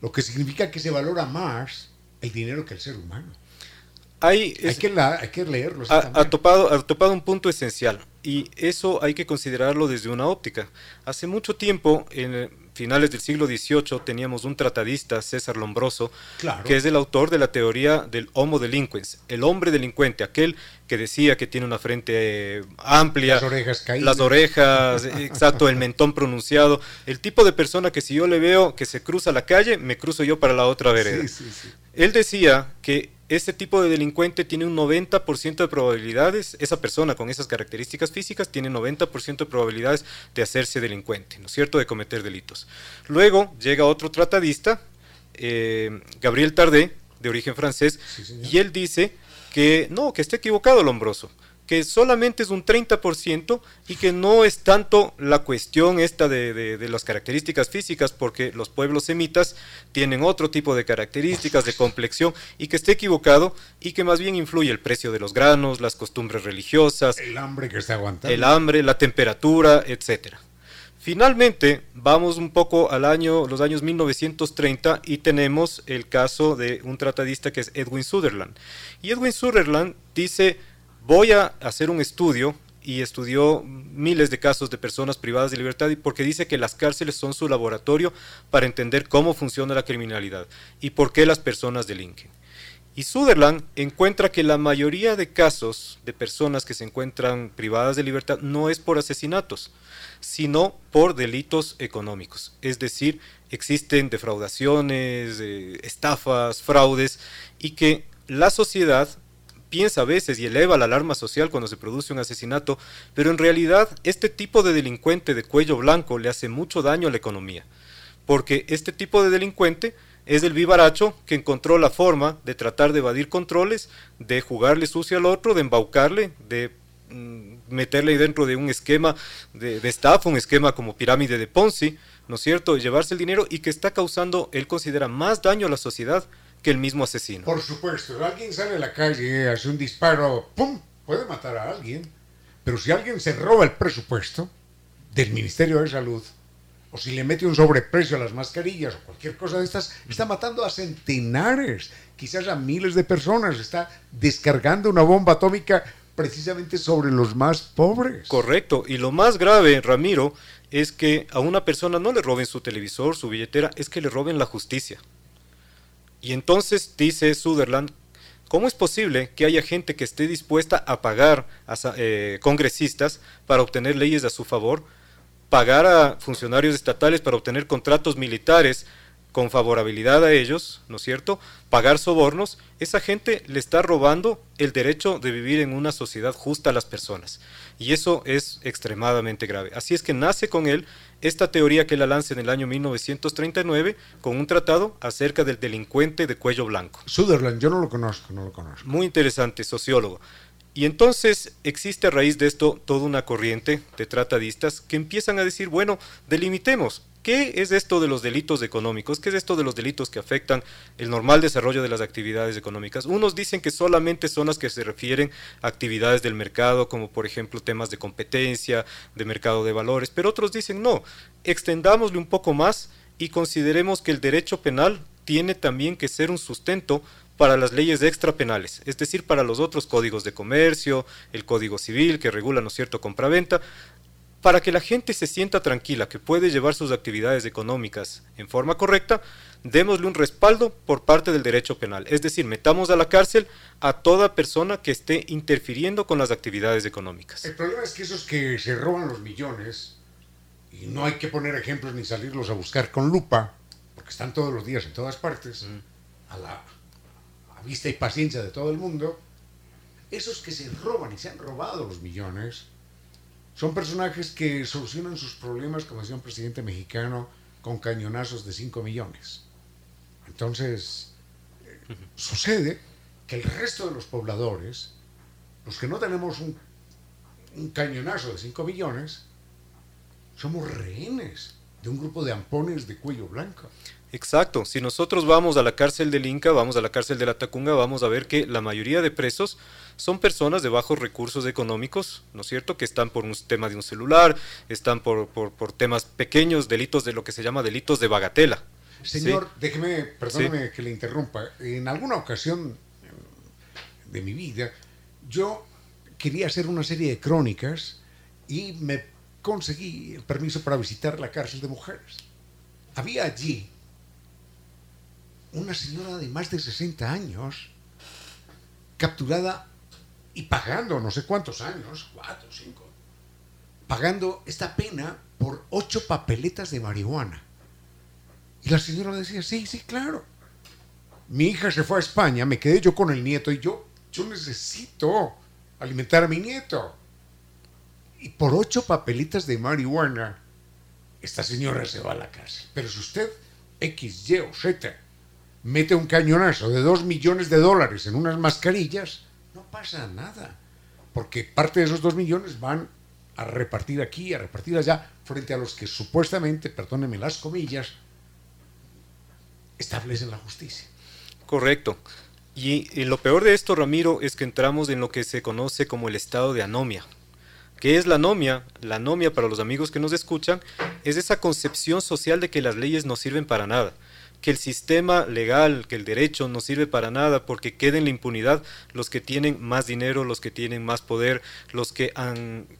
lo que significa que se valora más el dinero que el ser humano. Hay, hay, que la, hay, que leerlo. Ha, ha, topado, ha topado un punto esencial y eso hay que considerarlo desde una óptica. Hace mucho tiempo, en finales del siglo XVIII, teníamos un tratadista, César Lombroso, claro. que es el autor de la teoría del homo delinquens, el hombre delincuente, aquel que decía que tiene una frente amplia, las orejas caídas, las orejas, [laughs] exacto, el mentón pronunciado, el tipo de persona que si yo le veo que se cruza la calle, me cruzo yo para la otra vereda. Sí, sí, sí. Él decía que este tipo de delincuente tiene un 90% de probabilidades, esa persona con esas características físicas tiene 90% de probabilidades de hacerse delincuente, ¿no es cierto?, de cometer delitos. Luego llega otro tratadista, eh, Gabriel Tardé, de origen francés, sí, y él dice que no, que está equivocado Lombroso, que solamente es un 30% y que no es tanto la cuestión esta de, de, de, las características físicas, porque los pueblos semitas tienen otro tipo de características de complexión y que esté equivocado y que más bien influye el precio de los granos, las costumbres religiosas, el hambre que está aguantando, el hambre, la temperatura, etcétera. Finalmente, vamos un poco al año, los años 1930 y tenemos el caso de un tratadista que es Edwin Sutherland. Y Edwin Sutherland dice, voy a hacer un estudio y estudió miles de casos de personas privadas de libertad porque dice que las cárceles son su laboratorio para entender cómo funciona la criminalidad y por qué las personas delinquen. Y Sutherland encuentra que la mayoría de casos de personas que se encuentran privadas de libertad no es por asesinatos, sino por delitos económicos. Es decir, existen defraudaciones, eh, estafas, fraudes, y que la sociedad piensa a veces y eleva la alarma social cuando se produce un asesinato, pero en realidad este tipo de delincuente de cuello blanco le hace mucho daño a la economía, porque este tipo de delincuente es el vivaracho que encontró la forma de tratar de evadir controles, de jugarle sucio al otro, de embaucarle, de mm, meterle dentro de un esquema de, estafa, un esquema como pirámide de Ponzi, ¿no es cierto? Llevarse el dinero y que está causando, él considera, más daño a la sociedad que el mismo asesino. Por supuesto, alguien sale a la calle, hace un disparo, ¡pum! Puede matar a alguien. Pero si alguien se roba el presupuesto del Ministerio de Salud, o si le mete un sobreprecio a las mascarillas o cualquier cosa de estas, está matando a centenares, quizás a miles de personas, está descargando una bomba atómica precisamente sobre los más pobres. Correcto, y lo más grave, Ramiro, es que a una persona no le roben su televisor, su billetera, es que le roben la justicia. Y entonces dice Sutherland, ¿cómo es posible que haya gente que esté dispuesta a pagar a eh, congresistas para obtener leyes a su favor? pagar a funcionarios estatales para obtener contratos militares con favorabilidad a ellos, ¿no es cierto? Pagar sobornos, esa gente le está robando el derecho de vivir en una sociedad justa a las personas. Y eso es extremadamente grave. Así es que nace con él esta teoría que la lanza en el año 1939 con un tratado acerca del delincuente de cuello blanco. Sutherland, yo no lo conozco, no lo conozco. Muy interesante, sociólogo. Y entonces existe a raíz de esto toda una corriente de tratadistas que empiezan a decir, bueno, delimitemos. ¿Qué es esto de los delitos económicos? ¿Qué es esto de los delitos que afectan el normal desarrollo de las actividades económicas? Unos dicen que solamente son las que se refieren a actividades del mercado, como por ejemplo temas de competencia, de mercado de valores, pero otros dicen no, extendámosle un poco más y consideremos que el derecho penal tiene también que ser un sustento para las leyes extrapenales, es decir, para los otros códigos de comercio, el código civil que regula, ¿no cierto?, compraventa, para que la gente se sienta tranquila, que puede llevar sus actividades económicas en forma correcta, démosle un respaldo por parte del derecho penal. Es decir, metamos a la cárcel a toda persona que esté interfiriendo con las actividades económicas. El problema es que esos que se roban los millones, y no hay que poner ejemplos ni salirlos a buscar con lupa, porque están todos los días en todas partes, a la vista y paciencia de todo el mundo, esos que se roban y se han robado los millones, son personajes que solucionan sus problemas, como decía un presidente mexicano, con cañonazos de 5 millones. Entonces, sucede que el resto de los pobladores, los que no tenemos un, un cañonazo de 5 millones, somos rehenes de un grupo de ampones de cuello blanco. Exacto, si nosotros vamos a la cárcel del Inca, vamos a la cárcel de la Tacunga, vamos a ver que la mayoría de presos son personas de bajos recursos económicos, ¿no es cierto? Que están por un tema de un celular, están por, por, temas pequeños, delitos de lo que se llama delitos de bagatela. Señor, déjeme, perdóneme que le interrumpa. En alguna ocasión de mi vida, yo quería hacer una serie de crónicas y me conseguí el permiso para visitar la cárcel de mujeres. Había allí una señora de más de 60 años capturada y pagando no sé cuántos años, cuatro, cinco, pagando esta pena por ocho papeletas de marihuana. Y la señora decía, sí, sí, claro. Mi hija se fue a España, me quedé yo con el nieto y yo, yo necesito alimentar a mi nieto. Y por ocho papelitas de marihuana, esta señora se va a la cárcel. Pero si usted, X, Y o Z, mete un cañonazo de dos millones de dólares en unas mascarillas, no pasa nada. Porque parte de esos dos millones van a repartir aquí, a repartir allá, frente a los que supuestamente, perdónenme las comillas, establecen la justicia. Correcto. Y, y, lo peor de esto, Ramiro, es que entramos en lo que se conoce como el estado de anomia. ¿Qué es la anomia? La anomia, para los amigos que nos escuchan, es esa concepción social de que las leyes no sirven para nada que el sistema legal, que el derecho no sirve para nada porque queden en la impunidad los que tienen más dinero, los que tienen más poder, los que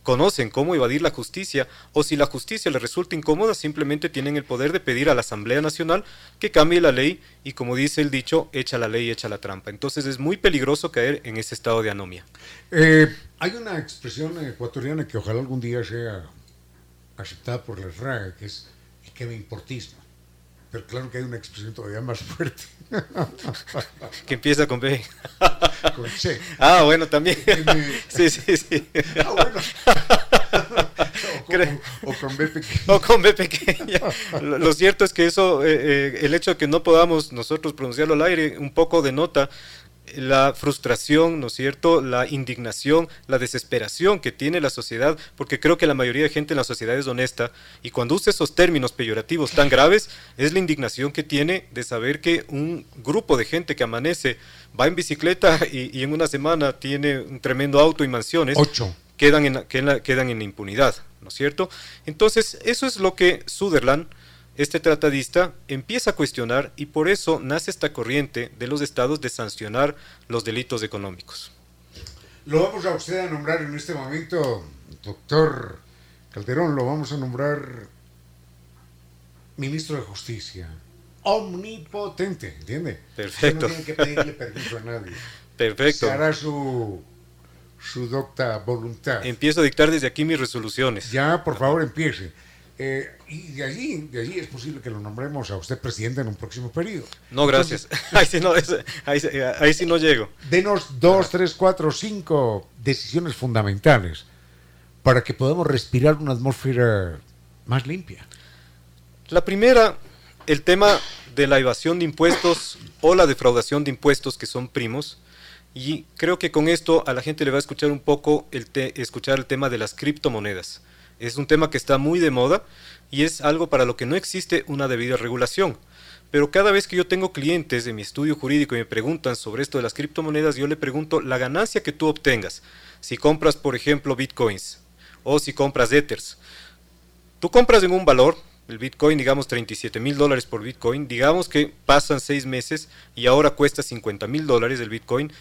conocen cómo evadir la justicia, o si la justicia les resulta incómoda, simplemente tienen el poder de pedir a la Asamblea Nacional que cambie la ley y como dice el dicho, echa la ley, echa la trampa. Entonces es muy peligroso caer en ese estado de anomia. Eh, hay una expresión ecuatoriana que ojalá algún día sea aceptada por la RAE, que es el que me importismo. Pero claro que hay una expresión todavía más fuerte. [laughs] que empieza con B. con C. Ah, bueno, también. [laughs] sí, sí, sí. Ah, bueno. [laughs] O con, B pequeña. O con B pequeña. Lo, cierto es que eso, eh, eh, el hecho de que no podamos nosotros pronunciarlo al aire, un poco denota la frustración, ¿no es cierto?, la indignación, la desesperación que tiene la sociedad, porque creo que la mayoría de gente en la sociedad es honesta, y cuando usa esos términos peyorativos tan graves, es la indignación que tiene de saber que un grupo de gente que amanece, va en bicicleta y, en una semana tiene un tremendo auto y mansiones, Quedan, en, quedan en la impunidad, ¿no es cierto? Entonces, eso es lo que Sutherland este tratadista empieza a cuestionar y por eso nace esta corriente de los estados de sancionar los delitos económicos. Lo vamos a usted a nombrar en este momento, doctor Calderón, lo vamos a nombrar ministro de Justicia. Omnipotente, ¿entiende? Perfecto. no tiene que pedirle permiso a nadie. Perfecto. Se hará su, su docta voluntad. Empiezo a dictar desde aquí mis resoluciones. Ya, por favor, empiece. Eh, y de allí, de allí es posible que lo nombremos a usted presidente en un próximo periodo. No, gracias. ahí, [laughs] sí no, ahí, sí no llego. Denos dos, tres, cuatro, cinco decisiones fundamentales para que podamos respirar una atmósfera más limpia. La primera, el tema de la evasión de impuestos o la defraudación de impuestos que son primos. Y creo que con esto a la gente le va a escuchar un poco el escuchar el tema de las criptomonedas. Es un tema que está muy de moda y es algo para lo que no existe una debida regulación. Pero cada vez que yo tengo clientes de mi estudio jurídico y me preguntan sobre esto de las criptomonedas, yo le pregunto la ganancia que tú obtengas. Si compras, por ejemplo, bitcoins o si compras ethers. Tú compras en un valor, el bitcoin, digamos 37 mil dólares por bitcoin, digamos que pasan seis meses y ahora cuesta 50 mil dólares el bitcoin.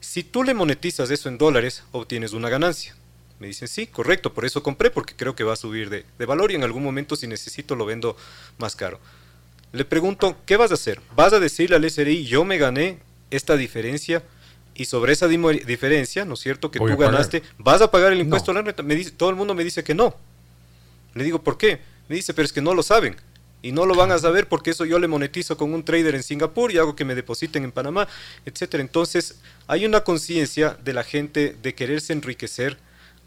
Si tú le monetizas eso en dólares, obtienes una ganancia. Me dicen, sí, correcto, por eso compré, porque creo que va a subir de, valor y en algún momento si necesito lo vendo más caro. Le pregunto, ¿qué vas a hacer? ¿Vas a decirle al SRI, yo me gané esta diferencia y sobre esa diferencia, ¿no es cierto?, que tú ganaste, ¿vas a pagar el impuesto a la renta? Me dice, todo el mundo me dice que no. Le digo, ¿por qué? Me dice, pero es que no lo saben. Y no lo van a saber porque eso yo le monetizo con un trader en Singapur y hago que me depositen en Panamá, etcétera. Entonces, hay una conciencia de la gente de quererse enriquecer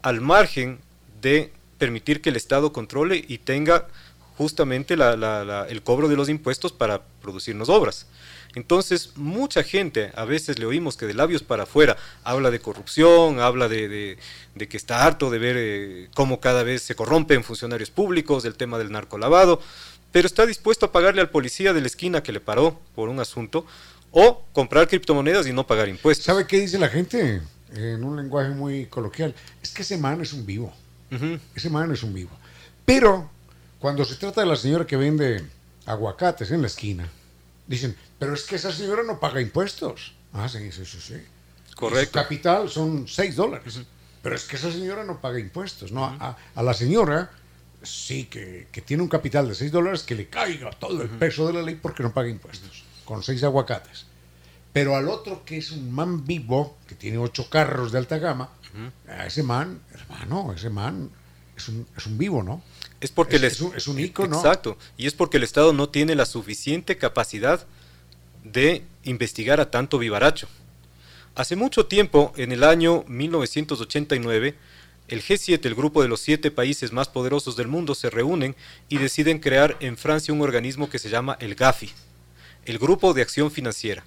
al margen de permitir que el Estado controle y tenga justamente el cobro de los impuestos para producirnos obras. Entonces, mucha gente, a veces le oímos que de labios para afuera habla de corrupción, habla de, que está harto de ver eh, cómo cada vez se corrompen funcionarios públicos, del tema del narcolavado, pero está dispuesto a pagarle al policía de la esquina que le paró por un asunto o comprar criptomonedas y no pagar impuestos. ¿Sabe qué dice la gente? En un lenguaje muy coloquial, es que ese man es un vivo. Ese man es un vivo. Pero cuando se trata de la señora que vende aguacates en la esquina, dicen, pero es que esa señora no paga impuestos. Ah, sí, sí, sí. sí. Correcto. su capital son 6 dólares. Pero es que esa señora no paga impuestos. No, a, la señora sí que, tiene un capital de 6 dólares que le caiga todo el peso de la ley porque no paga impuestos. Con 6 aguacates. Pero al otro que es un man vivo, que tiene ocho carros de alta gama, a ese man, hermano, ese man es un, es un vivo, ¿no? Es porque es, un, es un icono. Exacto. Y es porque el Estado no tiene la suficiente capacidad de investigar a tanto vivaracho. Hace mucho tiempo, en el año 1989, el G7, el grupo de los siete países más poderosos del mundo, se reúnen y deciden crear en Francia un organismo que se llama el GAFI, el Grupo de Acción Financiera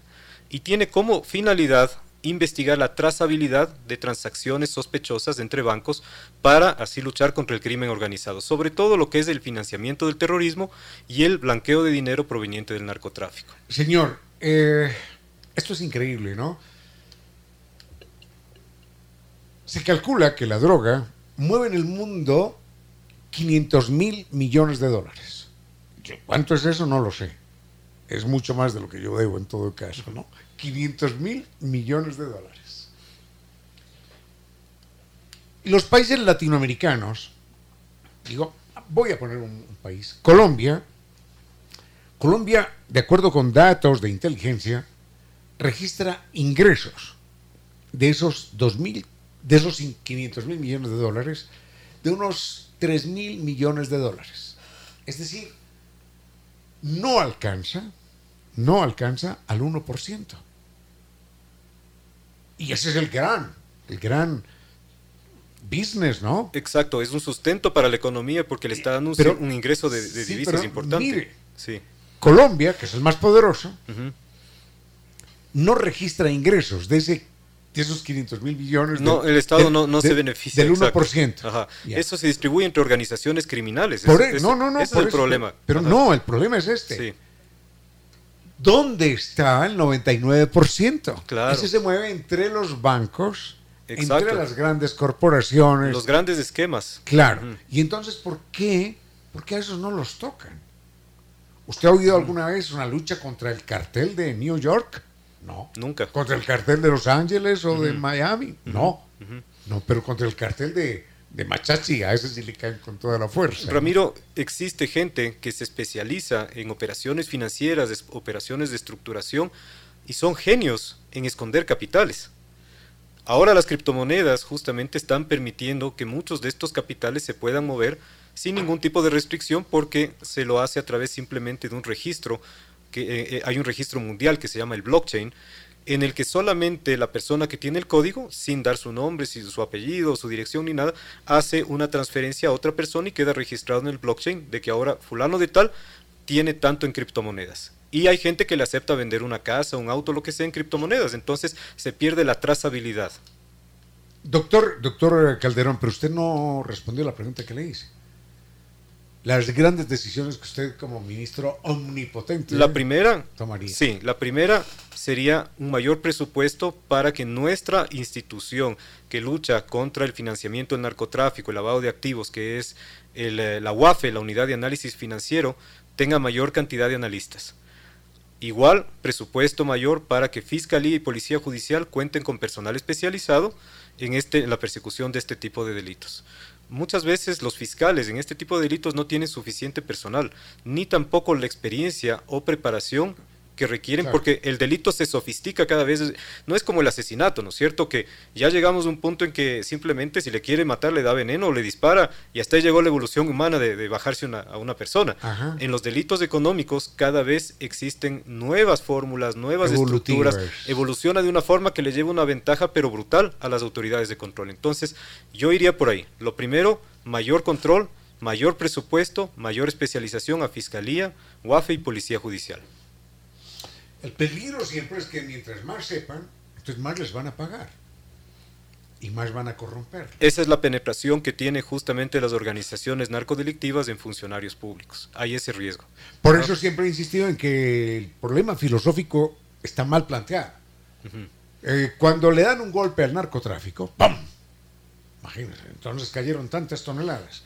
y tiene como finalidad investigar la trazabilidad de transacciones sospechosas entre bancos para así luchar contra el crimen organizado, sobre todo lo que es el financiamiento del terrorismo y el blanqueo de dinero proveniente del narcotráfico. Señor, eh, esto es increíble, ¿no? Se calcula que la droga mueve en el mundo 500 mil millones de dólares. ¿Cuánto es eso? No lo sé. Es mucho más de lo que yo debo en todo caso, ¿no? 500 mil millones de dólares. Los países latinoamericanos, digo, voy a poner un, país, Colombia, Colombia, de acuerdo con datos de inteligencia, registra ingresos de esos 2.000, de esos 500 mil millones de dólares, de unos 3 mil millones de dólares. Es decir, no alcanza, no alcanza al 1%. Y ese es el gran, el gran business, ¿no? Exacto, es un sustento para la economía porque le está dando un, ingreso de, divisas importante. Mire, sí. Colombia, que es el más poderoso, no registra ingresos de, ese, de esos 500 mil millones. No, el Estado no, no se beneficia. Del 1%. Ajá. Eso se distribuye entre organizaciones criminales. E, no, no, no. Ese es el problema. Pero no, el problema es este. Sí. ¿Dónde está el 99%? Claro. Ese se mueve entre los bancos, entre las grandes corporaciones. Los grandes esquemas. Claro. Y entonces, ¿por qué? ¿Por qué a esos no los tocan? ¿Usted ha oído alguna vez una lucha contra el cartel de New York? No. Nunca. ¿Contra el cartel de Los Ángeles o de Miami? No. No, pero contra el cartel de, de Machachi, a ese sí le caen con toda la fuerza. Ramiro, existe gente que se especializa en operaciones financieras, operaciones de estructuración, y son genios en esconder capitales. Ahora las criptomonedas justamente están permitiendo que muchos de estos capitales se puedan mover sin ningún tipo de restricción porque se lo hace a través simplemente de un registro, que eh, eh, hay un registro mundial que se llama el blockchain, en el que solamente la persona que tiene el código, sin dar su nombre, su apellido, su dirección ni nada, hace una transferencia a otra persona y queda registrado en el blockchain de que ahora fulano de tal tiene tanto en criptomonedas. Y hay gente que le acepta vender una casa, un auto, lo que sea en criptomonedas. Entonces se pierde la trazabilidad. Doctor, doctor Calderón, pero usted no respondió a la pregunta que le hice las grandes decisiones que usted como ministro omnipotente la primera tomaría. Sí, la primera sería un mayor presupuesto para que nuestra institución que lucha contra el financiamiento del narcotráfico, el lavado de activos, que es eh, la UAFE, la Unidad de Análisis Financiero, tenga mayor cantidad de analistas. Igual, presupuesto mayor para que Fiscalía y Policía Judicial cuenten con personal especializado en, este, en la persecución de este tipo de delitos muchas veces los fiscales en este tipo de delitos no tienen suficiente personal, ni tampoco la experiencia o preparación que requieren, porque el delito se sofistica cada vez, no es como el asesinato, ¿no es cierto? Que ya llegamos a un punto en que simplemente si le quiere matar le da veneno o le dispara y hasta ahí llegó la evolución humana de, bajarse a una persona. En los delitos económicos cada vez existen nuevas fórmulas, nuevas estructuras, evoluciona de una forma que le lleva una ventaja pero brutal a las autoridades de control. Entonces yo iría por ahí. Lo primero, mayor control, mayor presupuesto, mayor especialización a Fiscalía, UAFE y Policía Judicial. El peligro siempre es que mientras más sepan, entonces más les van a pagar y más van a corromper. Esa es la penetración que tiene justamente las organizaciones narcodelictivas en funcionarios públicos. Hay ese riesgo. Por eso siempre he insistido en que el problema filosófico está mal planteado. Eh, cuando le dan un golpe al narcotráfico, ¡pum! Imagínense, entonces cayeron tantas toneladas.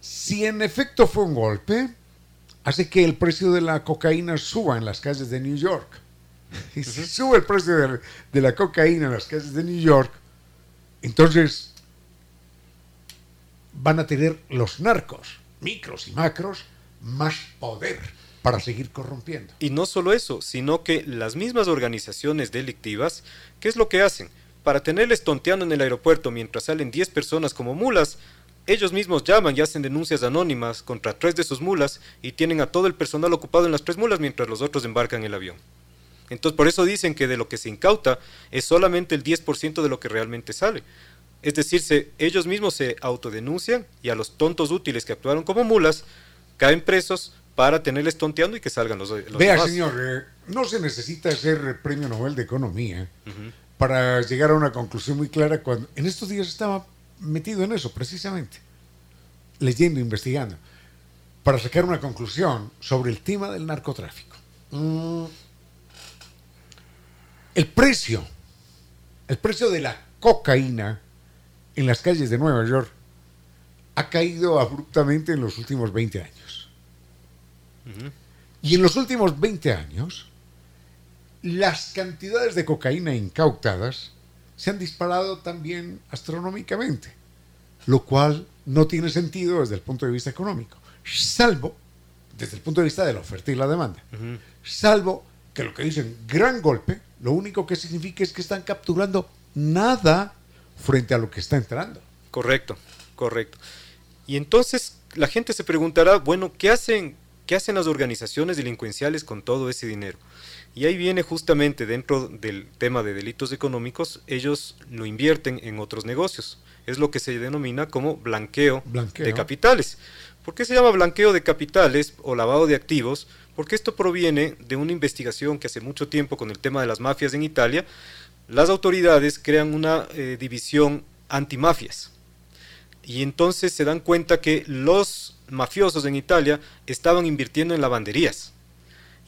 Si en efecto fue un golpe, hace que el precio de la cocaína suba en las calles de New York. [laughs] Y si sube el precio de, la cocaína en las calles de New York, entonces van a tener los narcos, micros y macros, más poder para seguir corrompiendo. Y no solo eso, sino que las mismas organizaciones delictivas, ¿qué es lo que hacen? Para tenerles tonteando en el aeropuerto mientras salen 10 personas como mulas, ellos mismos llaman y hacen denuncias anónimas contra tres de sus mulas y tienen a todo el personal ocupado en las tres mulas mientras los otros embarcan el avión. Entonces, por eso dicen que de lo que se incauta es solamente el 10% de lo que realmente sale. Es decir, ellos mismos se autodenuncian y a los tontos útiles que actuaron como mulas caen presos para tenerles tonteando y que salgan los, los Vea, señor, eh, no se necesita ser premio Nobel de Economía para llegar a una conclusión muy clara cuando en estos días estaba metido en eso precisamente, leyendo, investigando, para sacar una conclusión sobre el tema del narcotráfico. Mm. El precio, el precio de la cocaína en las calles de Nueva York ha caído abruptamente en los últimos 20 años. Y en los últimos 20 años, las cantidades de cocaína incautadas se han disparado también astronómicamente, lo cual no tiene sentido desde el punto de vista económico, salvo desde el punto de vista de la oferta y la demanda, salvo que lo que dicen gran golpe, lo único que significa es que están capturando nada frente a lo que está entrando. Correcto, correcto. Y entonces la gente se preguntará, bueno, ¿qué hacen, qué hacen las organizaciones delincuenciales con todo ese dinero? Y ahí viene justamente dentro del tema de delitos económicos, ellos lo invierten en otros negocios. Es lo que se denomina como blanqueo, de capitales. ¿Por qué se llama blanqueo de capitales o lavado de activos? Porque esto proviene de una investigación que hace mucho tiempo con el tema de las mafias en Italia, las autoridades crean una eh, división antimafias. Y entonces se dan cuenta que los mafiosos en Italia estaban invirtiendo en lavanderías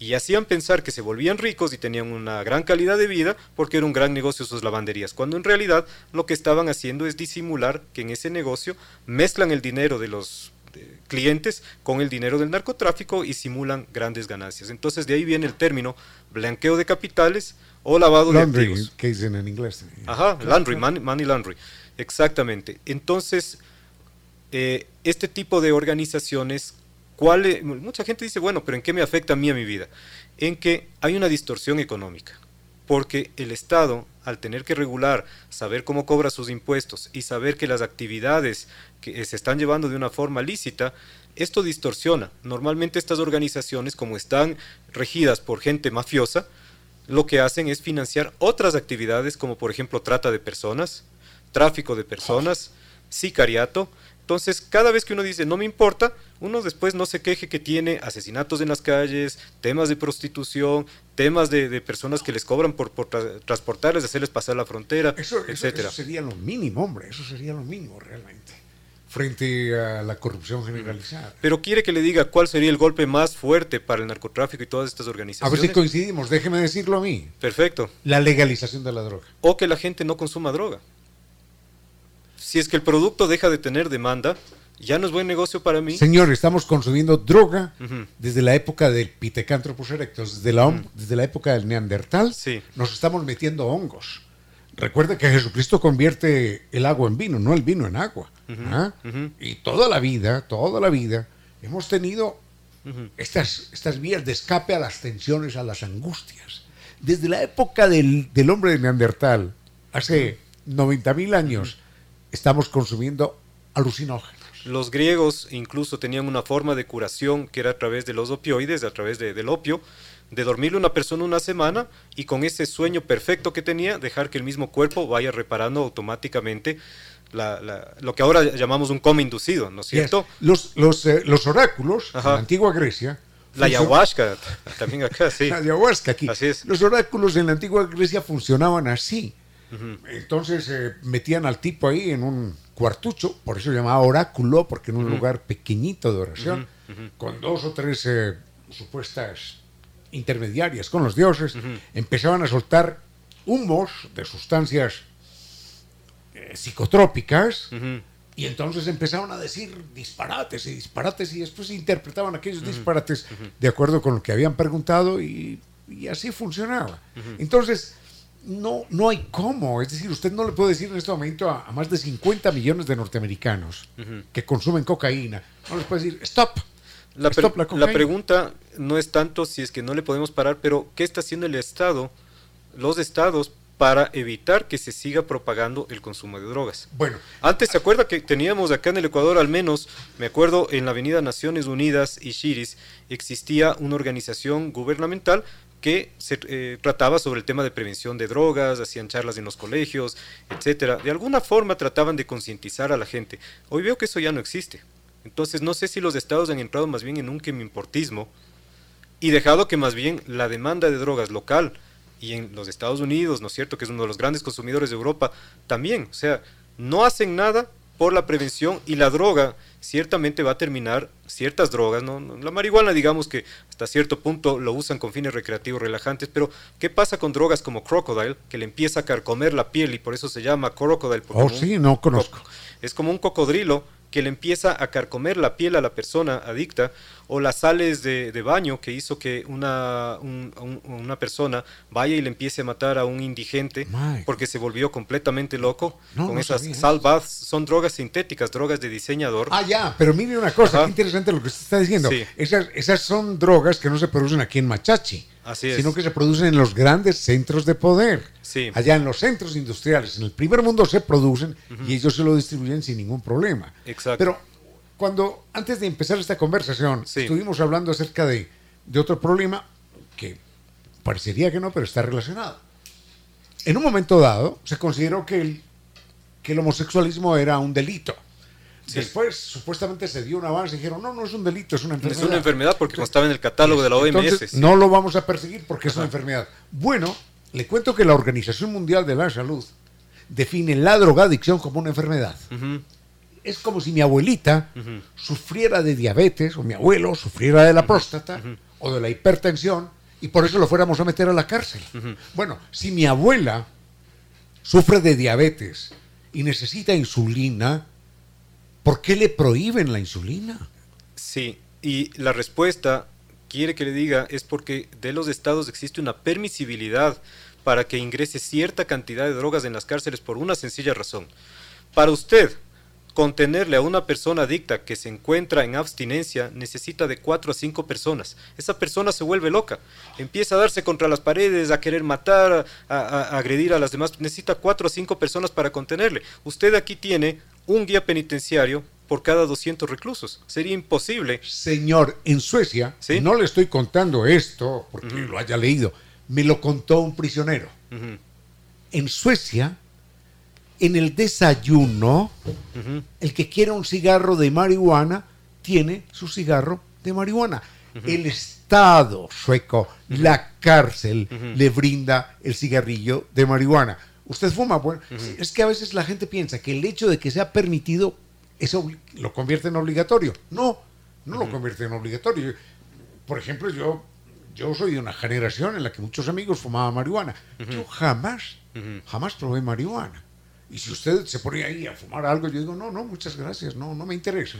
y hacían pensar que se volvían ricos y tenían una gran calidad de vida porque era un gran negocio sus lavanderías, cuando en realidad lo que estaban haciendo es disimular que en ese negocio mezclan el dinero de los clientes con el dinero del narcotráfico y simulan grandes ganancias. Entonces de ahí viene el término blanqueo de capitales o lavado de activos. que dicen en inglés. Ajá, laundry, money, money laundry. Exactamente. Entonces, eh, este tipo de organizaciones mucha gente dice, bueno, pero ¿en qué me afecta a mí a mi vida? En que hay una distorsión económica, porque el Estado, al tener que regular, saber cómo cobra sus impuestos y saber que las actividades que se están llevando de una forma lícita, esto distorsiona. Normalmente estas organizaciones, como están regidas por gente mafiosa, lo que hacen es financiar otras actividades como por ejemplo trata de personas, tráfico de personas, sicariato, entonces, cada vez que uno dice no me importa, uno después no se queje que tiene asesinatos en las calles, temas de prostitución, temas de, personas que les cobran por, por transportarles, hacerles pasar la frontera, eso, etcétera. Eso, sería lo mínimo, hombre, eso sería lo mínimo realmente, frente a la corrupción generalizada. Pero quiere que le diga cuál sería el golpe más fuerte para el narcotráfico y todas estas organizaciones. A ver si coincidimos, déjeme decirlo a mí. Perfecto. La legalización de la droga. O que la gente no consuma droga si es que el producto deja de tener demanda, ya no es buen negocio para mí. Señor, estamos consumiendo droga desde la época del Pithecanthropus erectus, desde la, desde la época del Neandertal. Sí. Nos estamos metiendo hongos. Recuerde que Jesucristo convierte el agua en vino, no el vino en agua. ¿ah? Y toda la vida, toda la vida, hemos tenido estas, estas vías de escape a las tensiones, a las angustias. Desde la época del, del hombre de Neandertal, hace 90 mil años, estamos consumiendo alucinógenos. Los griegos incluso tenían una forma de curación que era a través de los opioides, a través del opio, de dormirle una persona una semana y con ese sueño perfecto que tenía, dejar que el mismo cuerpo vaya reparando automáticamente lo que ahora llamamos un coma inducido, ¿no es cierto? Los, los, eh, los, oráculos en la antigua Grecia. La ayahuasca, también acá, sí. [laughs] La ayahuasca aquí. Así es. Los oráculos en la antigua Grecia funcionaban así. Entonces eh, metían al tipo ahí en un cuartucho, por eso se llamaba oráculo, porque en un lugar pequeñito de oración, con dos o tres eh, supuestas intermediarias con los dioses, empezaban a soltar humos de sustancias eh, psicotrópicas. Y entonces empezaron a decir disparates y disparates y después interpretaban aquellos disparates de acuerdo con lo que habían preguntado y, y así funcionaba. Entonces, no, no hay cómo. Es decir, usted no le puede decir en este momento a, más de 50 millones de norteamericanos que consumen cocaína, no les puede decir, stop. La, stop la, la, pregunta no es tanto si es que no le podemos parar, pero ¿qué está haciendo el Estado, los estados, para evitar que se siga propagando el consumo de drogas? Bueno. Antes, ¿se acuerda que teníamos acá en el Ecuador, al menos, me acuerdo, en la avenida Naciones Unidas y Chiris, existía una organización gubernamental que se eh, trataba sobre el tema de prevención de drogas, hacían charlas en los colegios, etcétera. De alguna forma trataban de concientizar a la gente. Hoy veo que eso ya no existe. Entonces no sé si los estados han entrado más bien en un quemimportismo y dejado que más bien la demanda de drogas local y en los Estados Unidos, ¿no es cierto?, que es uno de los grandes consumidores de Europa, también, o sea, no hacen nada por la prevención y la droga ciertamente va a terminar, ciertas drogas, ¿no? la marihuana digamos que hasta cierto punto lo usan con fines recreativos relajantes, pero ¿qué pasa con drogas como crocodile, que le empieza a carcomer la piel y por eso se llama crocodile? Oh, sí, no conozco. Es como un cocodrilo que le empieza a carcomer la piel a la persona adicta o las sales de, baño que hizo que una, una persona vaya y le empiece a matar a un indigente porque se volvió completamente loco con esas sal son drogas sintéticas, drogas de diseñador. Ah, ya, pero mire una cosa, qué interesante lo que usted está diciendo. Esas, esas son drogas que no se producen aquí en Machachi. Sino que se producen en los grandes centros de poder. Allá en los centros industriales, en el primer mundo se producen y ellos se lo distribuyen sin ningún problema. Exacto. Pero cuando, antes de empezar esta conversación, estuvimos hablando acerca de, otro problema que parecería que no, pero está relacionado. En un momento dado, se consideró que el, que el homosexualismo era un delito. Después, supuestamente se dio un avance y dijeron, no, no es un delito, es una enfermedad. Es una enfermedad porque no estaba en el catálogo de la OMS. no lo vamos a perseguir porque es una enfermedad. Bueno, le cuento que la Organización Mundial de la Salud define la drogadicción como una enfermedad es como si mi abuelita sufriera de diabetes o mi abuelo sufriera de la próstata o de la hipertensión y por eso lo fuéramos a meter a la cárcel. Bueno, si mi abuela sufre de diabetes y necesita insulina, ¿por qué le prohíben la insulina? Sí, y la respuesta, quiere que le diga, es porque de los estados existe una permisibilidad para que ingrese cierta cantidad de drogas en las cárceles por una sencilla razón. Para usted, Contenerle a una persona adicta que se encuentra en abstinencia necesita de cuatro a cinco personas. Esa persona se vuelve loca, empieza a darse contra las paredes, a querer matar, a, agredir a las demás. Necesita cuatro a cinco personas para contenerle. Usted aquí tiene un guía penitenciario por cada 200 reclusos. Sería imposible. Señor, en Suecia, no le estoy contando esto porque lo haya leído, me lo contó un prisionero. En Suecia en el desayuno, el que quiera un cigarro de marihuana tiene su cigarro de marihuana. El Estado sueco, la cárcel, le brinda el cigarrillo de marihuana. ¿Usted fuma? Bueno, es que a veces la gente piensa que el hecho de que sea permitido eso lo convierte en obligatorio. No, no lo convierte en obligatorio. Por ejemplo, yo, yo soy de una generación en la que muchos amigos fumaban marihuana. Yo jamás, jamás probé marihuana. Y si usted se pone ahí a fumar algo, yo digo, no, no, muchas gracias, no, no me interesa.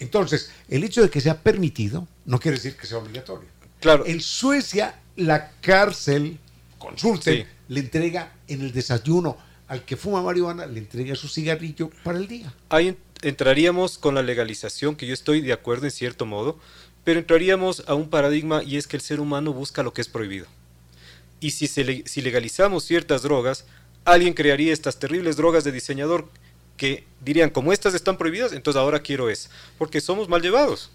Entonces, el hecho de que sea permitido no quiere decir que sea obligatorio. Claro. En Suecia, la cárcel, consulte, le entrega en el desayuno al que fuma marihuana, le entrega su cigarrillo para el día. Ahí entraríamos con la legalización, que yo estoy de acuerdo en cierto modo, pero entraríamos a un paradigma y es que el ser humano busca lo que es prohibido. Y si, si legalizamos ciertas drogas, alguien crearía estas terribles drogas de diseñador que dirían, como estas están prohibidas, entonces ahora quiero es, porque somos mal llevados.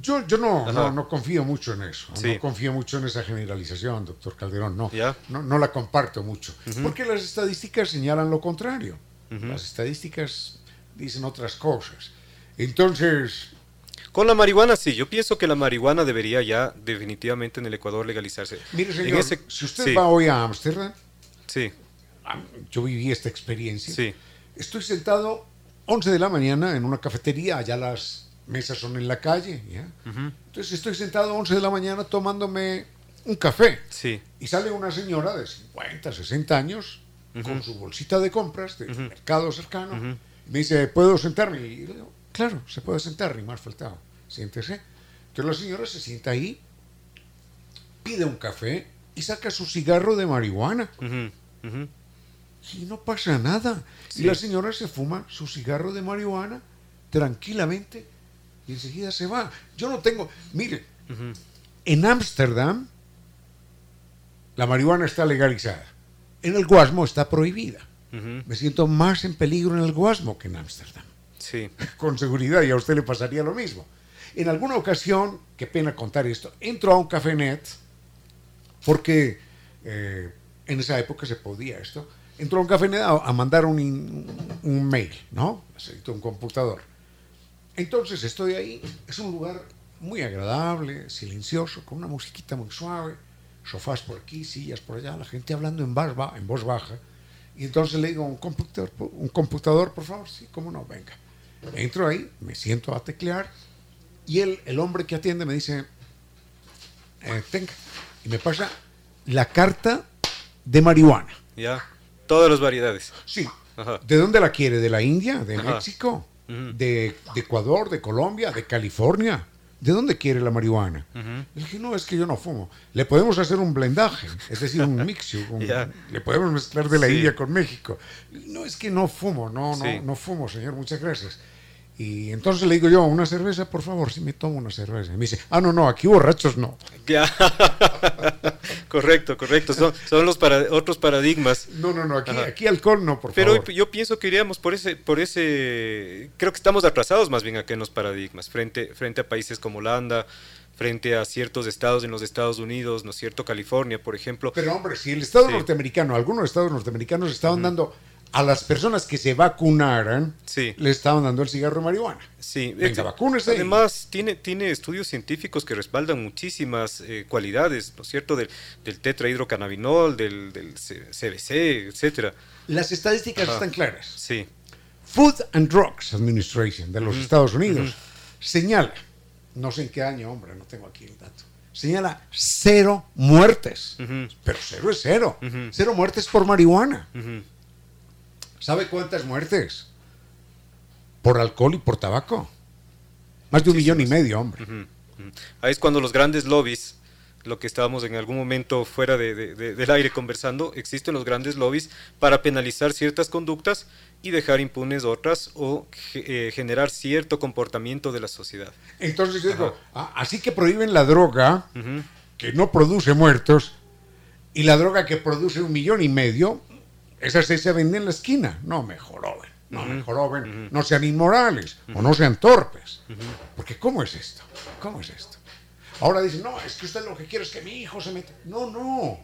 Yo, yo no, no, confío mucho en eso, no confío mucho en esa generalización, doctor Calderón, no, no, no, la comparto mucho, porque las estadísticas señalan lo contrario, las estadísticas dicen otras cosas. Entonces... Con la marihuana sí, yo pienso que la marihuana debería ya definitivamente en el Ecuador legalizarse. Mire señor, si usted va hoy a Ámsterdam, sí. yo viví esta experiencia. Sí. Estoy sentado 11 de la mañana en una cafetería, allá las mesas son en la calle. Entonces estoy sentado 11 de la mañana tomándome un café. Sí. Y sale una señora de 50, 60 años con su bolsita de compras del mercado cercano. Y me dice, ¿puedo sentarme? Y le digo, claro, se puede sentar, ni más faltado. Siéntese. Entonces la señora se sienta ahí, pide un café y saca su cigarro de marihuana y no pasa nada. Y la señora se fuma su cigarro de marihuana tranquilamente y enseguida se va. Yo no tengo, mire, en Ámsterdam la marihuana está legalizada. En el Guasmo está prohibida. Me siento más en peligro en el Guasmo que en Ámsterdam. Sí. [laughs] Con seguridad, y a usted le pasaría lo mismo. En alguna ocasión, qué pena contar esto, entro a un cafenet porque eh, en esa época se podía esto entró a un café a, mandar un, un, mail, ¿no? Un computador. Entonces estoy ahí, es un lugar muy agradable, silencioso, con una musiquita muy suave, sofás por aquí, sillas por allá, la gente hablando en, en voz baja. Y entonces le digo, ¿un computador, un computador, por favor? Sí, cómo no, venga. Entro ahí, me siento a teclear y él, el hombre que atiende me dice, eh, tenga, y me pasa la carta de marihuana. Ya. Todas las variedades. Sí. ¿De dónde la quiere? ¿De la India? ¿De México? De, de Ecuador, de Colombia, de California. ¿De dónde quiere la marihuana? Le dije, no, es que yo no fumo. Le podemos hacer un blendaje, es decir, un [laughs] mixio. un-. Le podemos mezclar de la Sí. India con México. No, es que no fumo, no, no, no fumo, señor, muchas gracias. Y entonces le digo yo, una cerveza, por favor, si me tomo una cerveza. Y me dice, ah, no, no, aquí borrachos no. [laughs] Ya. correcto, correcto. Son, son los para, otros paradigmas. No, no, no, aquí, aquí alcohol no, por Pero favor. yo pienso que iríamos por ese, por ese, creo que estamos atrasados más bien acá en los paradigmas, frente, frente a países como Holanda, frente a ciertos estados en los Estados Unidos, ¿no es cierto? California, por ejemplo. Pero hombre, si el Estado Sí. norteamericano, algunos estados norteamericanos estaban dando a las personas que se vacunaran, Sí. le estaban dando el cigarro de marihuana. Sí, Venga, vacúnese. Además, tiene, tiene estudios científicos que respaldan muchísimas eh, cualidades, ¿no es cierto? Del, del tetrahidrocannabinol, del, del CBC, etcétera. Las estadísticas Ajá. están claras. Sí, Food and Drugs Administration de los Estados Unidos señala, no sé en qué año, hombre, no tengo aquí el dato, señala cero muertes. Pero cero es cero. Cero muertes por marihuana. ujú, ¿Sabe cuántas muertes? Por alcohol y por tabaco. Más de un millón y medio, hombre. Ahí es cuando los grandes lobbies, lo que estábamos en algún momento fuera de- de- de- del aire conversando, existen los grandes lobbies para penalizar ciertas conductas y dejar impunes otras o eh, generar cierto comportamiento de la sociedad. Entonces yo digo, ah, así que prohíben la droga que no produce muertos y la droga que produce un millón y medio, esa sí se vende en la esquina. No me joroben, no me joroben, no sean inmorales o no sean torpes. Porque ¿cómo es esto? ¿Cómo es esto? Ahora dicen, no, es que usted lo que quiere es que mi hijo se meta. No, no.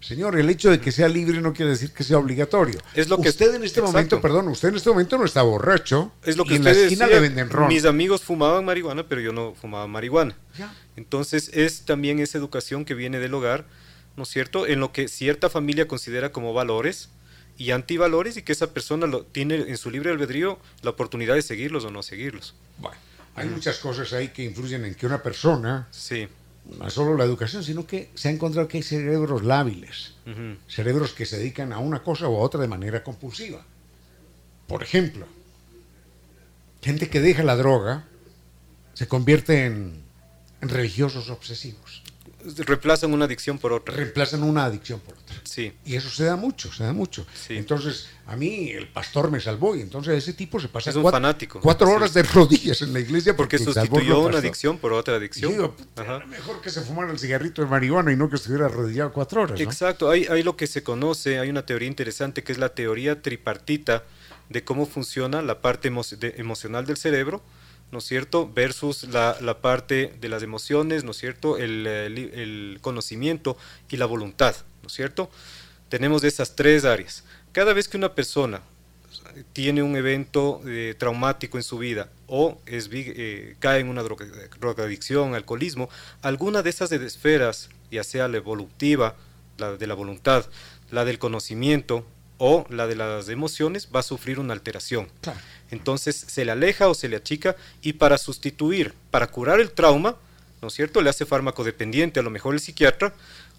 Señor, el hecho de que sea libre no quiere decir que sea obligatorio. Es lo que- usted en este exacto. momento, perdón, usted en este momento no está borracho Es lo que y en la esquina decía, le venden ron. Mis amigos fumaban marihuana, pero yo no fumaba marihuana. Ya. Entonces es también esa educación que viene del hogar, ¿no es cierto? En lo que cierta familia considera como valores y antivalores y que esa persona lo, tiene en su libre albedrío la oportunidad de seguirlos o no seguirlos. Bueno, hay muchas cosas ahí que influyen en que una persona, Sí. no solo la educación, sino que se ha encontrado que hay cerebros lábiles, Ujú. cerebros que se dedican a una cosa u otra de manera compulsiva. Por ejemplo, gente que deja la droga se convierte en, en religiosos obsesivos, Reemplazan una adicción por otra. reemplazan una adicción por otra. Sí. Y eso se da mucho, se da mucho. Sí. Entonces, a mí el pastor me salvó y entonces ese tipo se pasa Es un cuatro, fanático. cuatro Sí. horas de rodillas en la iglesia Porque sustituyó una adicción por otra adicción. digo, Ajá. mejor que se fumara el cigarrito de marihuana y no que estuviera arrodillado cuatro horas. ¿no? Exacto, hay, hay lo que se conoce, hay una teoría interesante que es la teoría tripartita de cómo funciona la parte emo- de- emocional del cerebro, ¿no es cierto? Versus la, la parte de las emociones, ¿no es cierto? El, eh, el conocimiento y la voluntad, ¿no es cierto? Tenemos esas tres áreas. Cada vez que una persona tiene un evento eh, traumático en su vida o es, eh, cae en una droga- drogadicción, alcoholismo, alguna de esas esferas, ya sea la evolutiva, la de la voluntad, la del conocimiento o la de las emociones, va a sufrir una alteración. Claro. Entonces se le aleja o se le achica y para sustituir, para curar el trauma, ¿no es cierto? Le hace fármaco dependiente, a lo mejor el psiquiatra,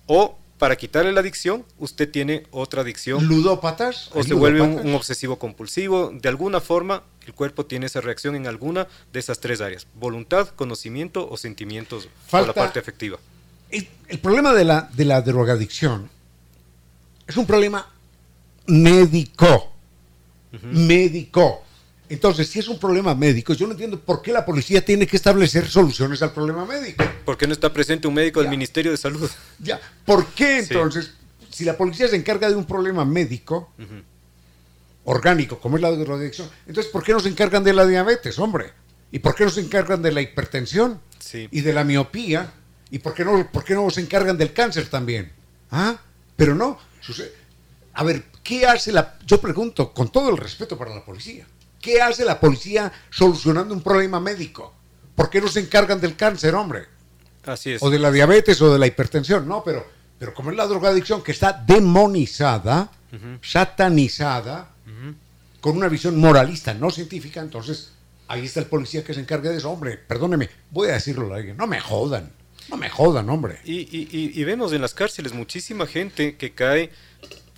o para quitarle la adicción, usted tiene otra adicción Ludópatas. o se vuelve un, obsesivo compulsivo. De alguna forma, el cuerpo tiene esa reacción en alguna de esas tres áreas: voluntad, conocimiento o sentimientos o Falta- la parte afectiva. El, el problema de la, de la drogadicción es un problema médico. Médico. Entonces, si es un problema médico, yo no entiendo por qué la policía tiene que establecer soluciones al problema médico. ¿Por qué no está presente un médico del Ya. Ministerio de Salud? Ya, ¿por qué Sí. entonces, si la policía se encarga de un problema médico, orgánico, como es la drogadicción, entonces ¿por qué no se encargan de la diabetes, hombre? ¿Y por qué no se encargan de la hipertensión? Sí. Y de la miopía. ¿Y por qué no, por qué no se encargan del cáncer también? ¿Ah? Pero no. A ver, ¿qué hace la... Yo pregunto, con todo el respeto para la policía, ¿qué hace la policía solucionando un problema médico? ¿Por qué no se encargan del cáncer, hombre? Así es. o de la diabetes o de la hipertensión, no, pero, pero como es la drogadicción que está demonizada, satanizada, con una visión moralista, no científica, entonces ahí está el policía que se encarga de eso, hombre, perdóneme, voy a decirlo a alguien, no me jodan, no me jodan, hombre. Y, y- y- y vemos en las cárceles muchísima gente que cae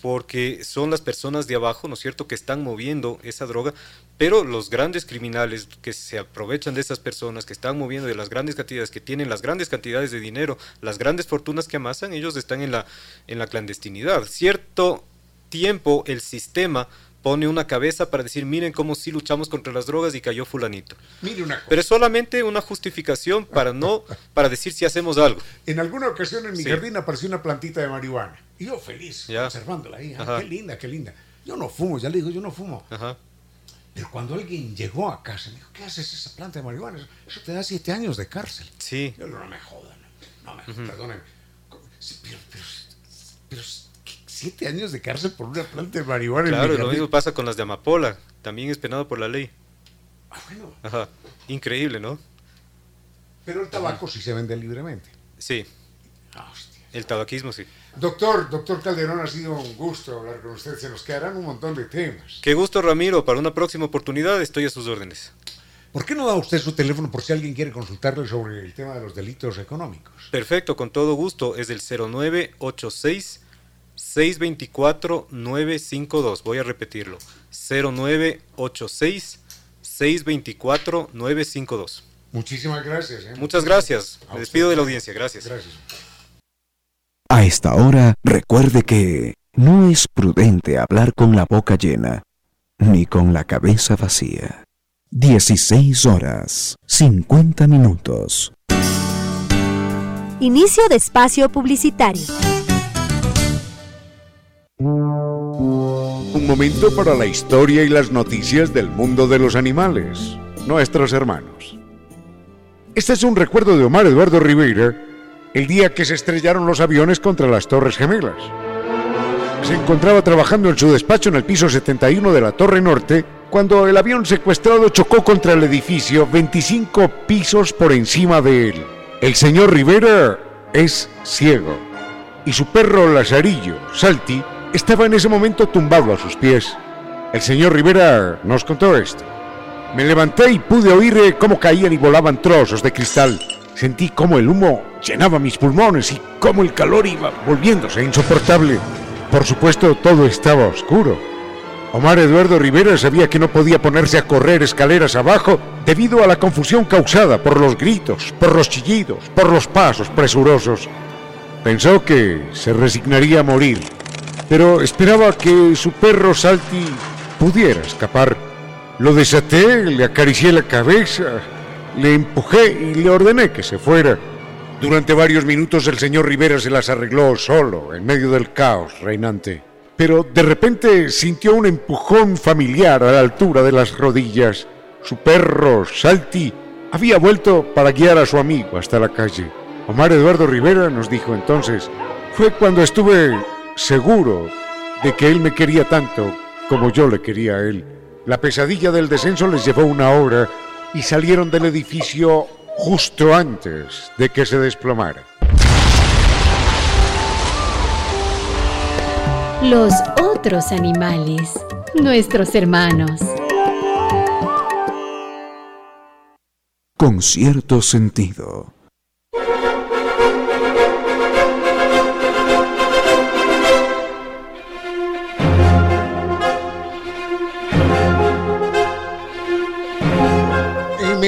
porque son las personas de abajo, ¿no es cierto?, que están moviendo esa droga, pero los grandes criminales que se aprovechan de esas personas, que están moviendo de las grandes cantidades, que tienen las grandes cantidades de dinero, las grandes fortunas que amasan, ellos están en la, en la clandestinidad. Cierto tiempo el sistema pone una cabeza para decir, miren cómo sí luchamos contra las drogas y cayó fulanito. Pero es solamente una justificación para no, para decir si hacemos algo. En alguna ocasión en mi jardín apareció una plantita de marihuana. Y yo feliz, observándola ahí. Ah, qué linda, qué linda. Yo no fumo, ya le digo, yo no fumo. Pero cuando alguien llegó a casa, me dijo, ¿qué haces esa planta de marihuana? Eso te da siete años de cárcel. Sí. Yo no me jodan, no me jodan, perdónenme. Pero, pero, pero siete años de cárcel por una planta de marihuana. Claro, lo mismo pasa con las de amapola, también es penado por la ley. Ah, bueno. Ajá, increíble, ¿no? Pero el tabaco sí se vende libremente. Sí. Ah, hostia. El tabaquismo sí. Doctor, doctor Calderón, ha sido un gusto hablar con usted. Se nos quedarán un montón de temas. Qué gusto, Ramiro. Para una próxima oportunidad estoy a sus órdenes. ¿Por qué no da usted su teléfono por si alguien quiere consultarle sobre el tema de los delitos económicos? Perfecto, con todo gusto. Es el 0986 624-952. Voy a repetirlo. 0986-624-952. Muchísimas gracias. ¿eh? Muchas gracias. Me despido de la audiencia. Gracias. Gracias. A esta hora, recuerde que no es prudente hablar con la boca llena, ni con la cabeza vacía. 16 horas, 50 minutos. Inicio de espacio publicitario. Un momento para la historia y las noticias del mundo de los animales, nuestros hermanos. Este es un recuerdo de Omar Eduardo Rivera, el día que se estrellaron los aviones contra las Torres Gemelas. Se encontraba trabajando en su despacho en el piso 71 de la Torre Norte cuando el avión secuestrado chocó contra el edificio 25 pisos por encima de él. El señor Rivera es ciego y su perro Lazarillo, Salti, estaba en ese momento tumbado a sus pies. El señor Rivera nos contó esto. Me levanté y pude oír eh, cómo caían y volaban trozos de cristal. Sentí cómo el humo llenaba mis pulmones y cómo el calor iba volviéndose insoportable. Por supuesto, todo estaba oscuro. Omar Eduardo Rivera sabía que no podía ponerse a correr escaleras abajo debido a la confusión causada por los gritos, por los chillidos, por los pasos presurosos. Pensó que se resignaría a morir pero esperaba que su perro Salti pudiera escapar. Lo desaté, le acaricié la cabeza, le empujé y le ordené que se fuera. Durante varios minutos el señor Rivera se las arregló solo, en medio del caos reinante. Pero de repente sintió un empujón familiar a la altura de las rodillas. Su perro, Salti, había vuelto para guiar a su amigo hasta la calle. Omar Eduardo Rivera nos dijo entonces, fue cuando estuve seguro de que él me quería tanto como yo le quería a él. La pesadilla del descenso les llevó una hora y salieron del edificio justo antes de que se desplomara. Los otros animales, nuestros hermanos. Con cierto sentido.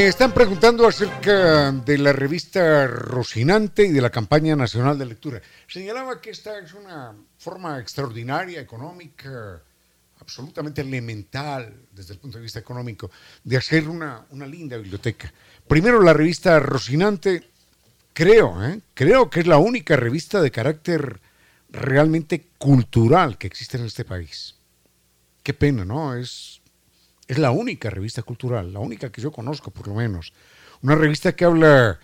Están preguntando acerca de la revista Rocinante y de la campaña nacional de lectura. Señalaba que esta es una forma extraordinaria, económica, absolutamente elemental desde el punto de vista económico, de hacer una, linda biblioteca. Primero, la revista Rocinante, creo, ¿eh? creo que es la única revista de carácter realmente cultural que existe en este país. Qué pena, ¿no? Es es la única revista cultural, la única que yo conozco por lo menos. Una revista que habla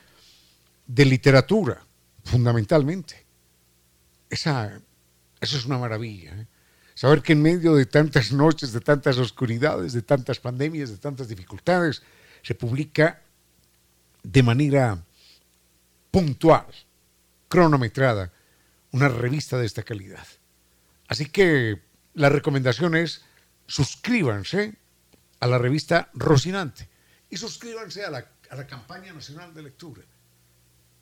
de literatura, fundamentalmente. Esa, eso es una maravilla. ¿eh? Saber que en medio de tantas noches, de tantas oscuridades, de tantas pandemias, de tantas dificultades, se publica de manera puntual, cronometrada, una revista de esta calidad. Así que la recomendación es suscríbanse a la revista Rocinante y suscríbanse a la, a la campaña nacional de lectura.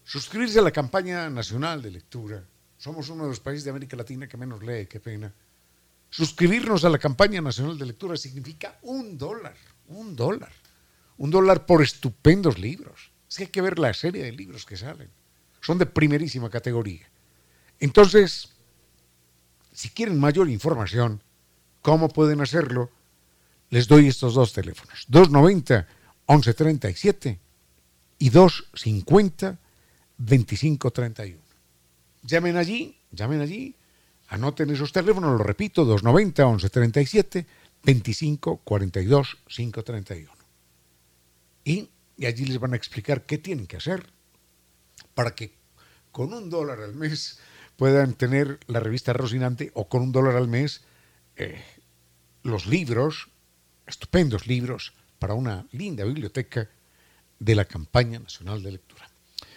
Suscribirse a la campaña nacional de lectura. Somos uno de los países de América Latina que menos lee, qué pena. Suscribirnos a la campaña nacional de lectura significa un dólar, un dólar, un dólar por estupendos libros. Es que hay que ver la serie de libros que salen. Son de primerísima categoría. Entonces, si quieren mayor información, ¿cómo pueden hacerlo? Les doy estos dos teléfonos, 290 1137 y 250 2531. Llamen allí, llamen allí, anoten esos teléfonos, lo repito, 290 1137 25 42 531. Y, y allí les van a explicar qué tienen que hacer para que con un dólar al mes puedan tener la revista Rocinante o con un dólar al mes eh, los libros, estupendos libros, para una linda biblioteca de la campaña nacional de lectura.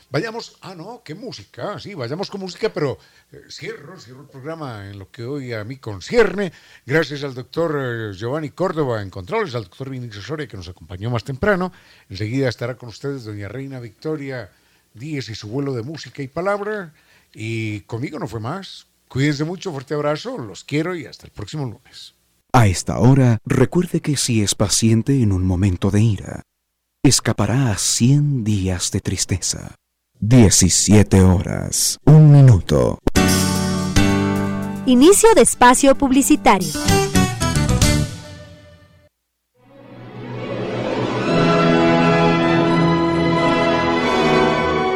Vayamos, ah, no, qué música, sí, vayamos con música, pero eh, cierro, cierro el programa en lo que hoy a mí concierne, gracias al doctor eh, Giovanni Córdoba en Controles, al doctor Vinicio Soria que nos acompañó más temprano. Enseguida estará con ustedes doña Reina Victoria Díez y su vuelo de música y palabra. Y conmigo no fue más. Cuídense mucho, fuerte abrazo, los quiero y hasta el próximo lunes. A esta hora, recuerde que si es paciente en un momento de ira, escapará a 100 días de tristeza. 17 horas, un minuto. Inicio de espacio publicitario.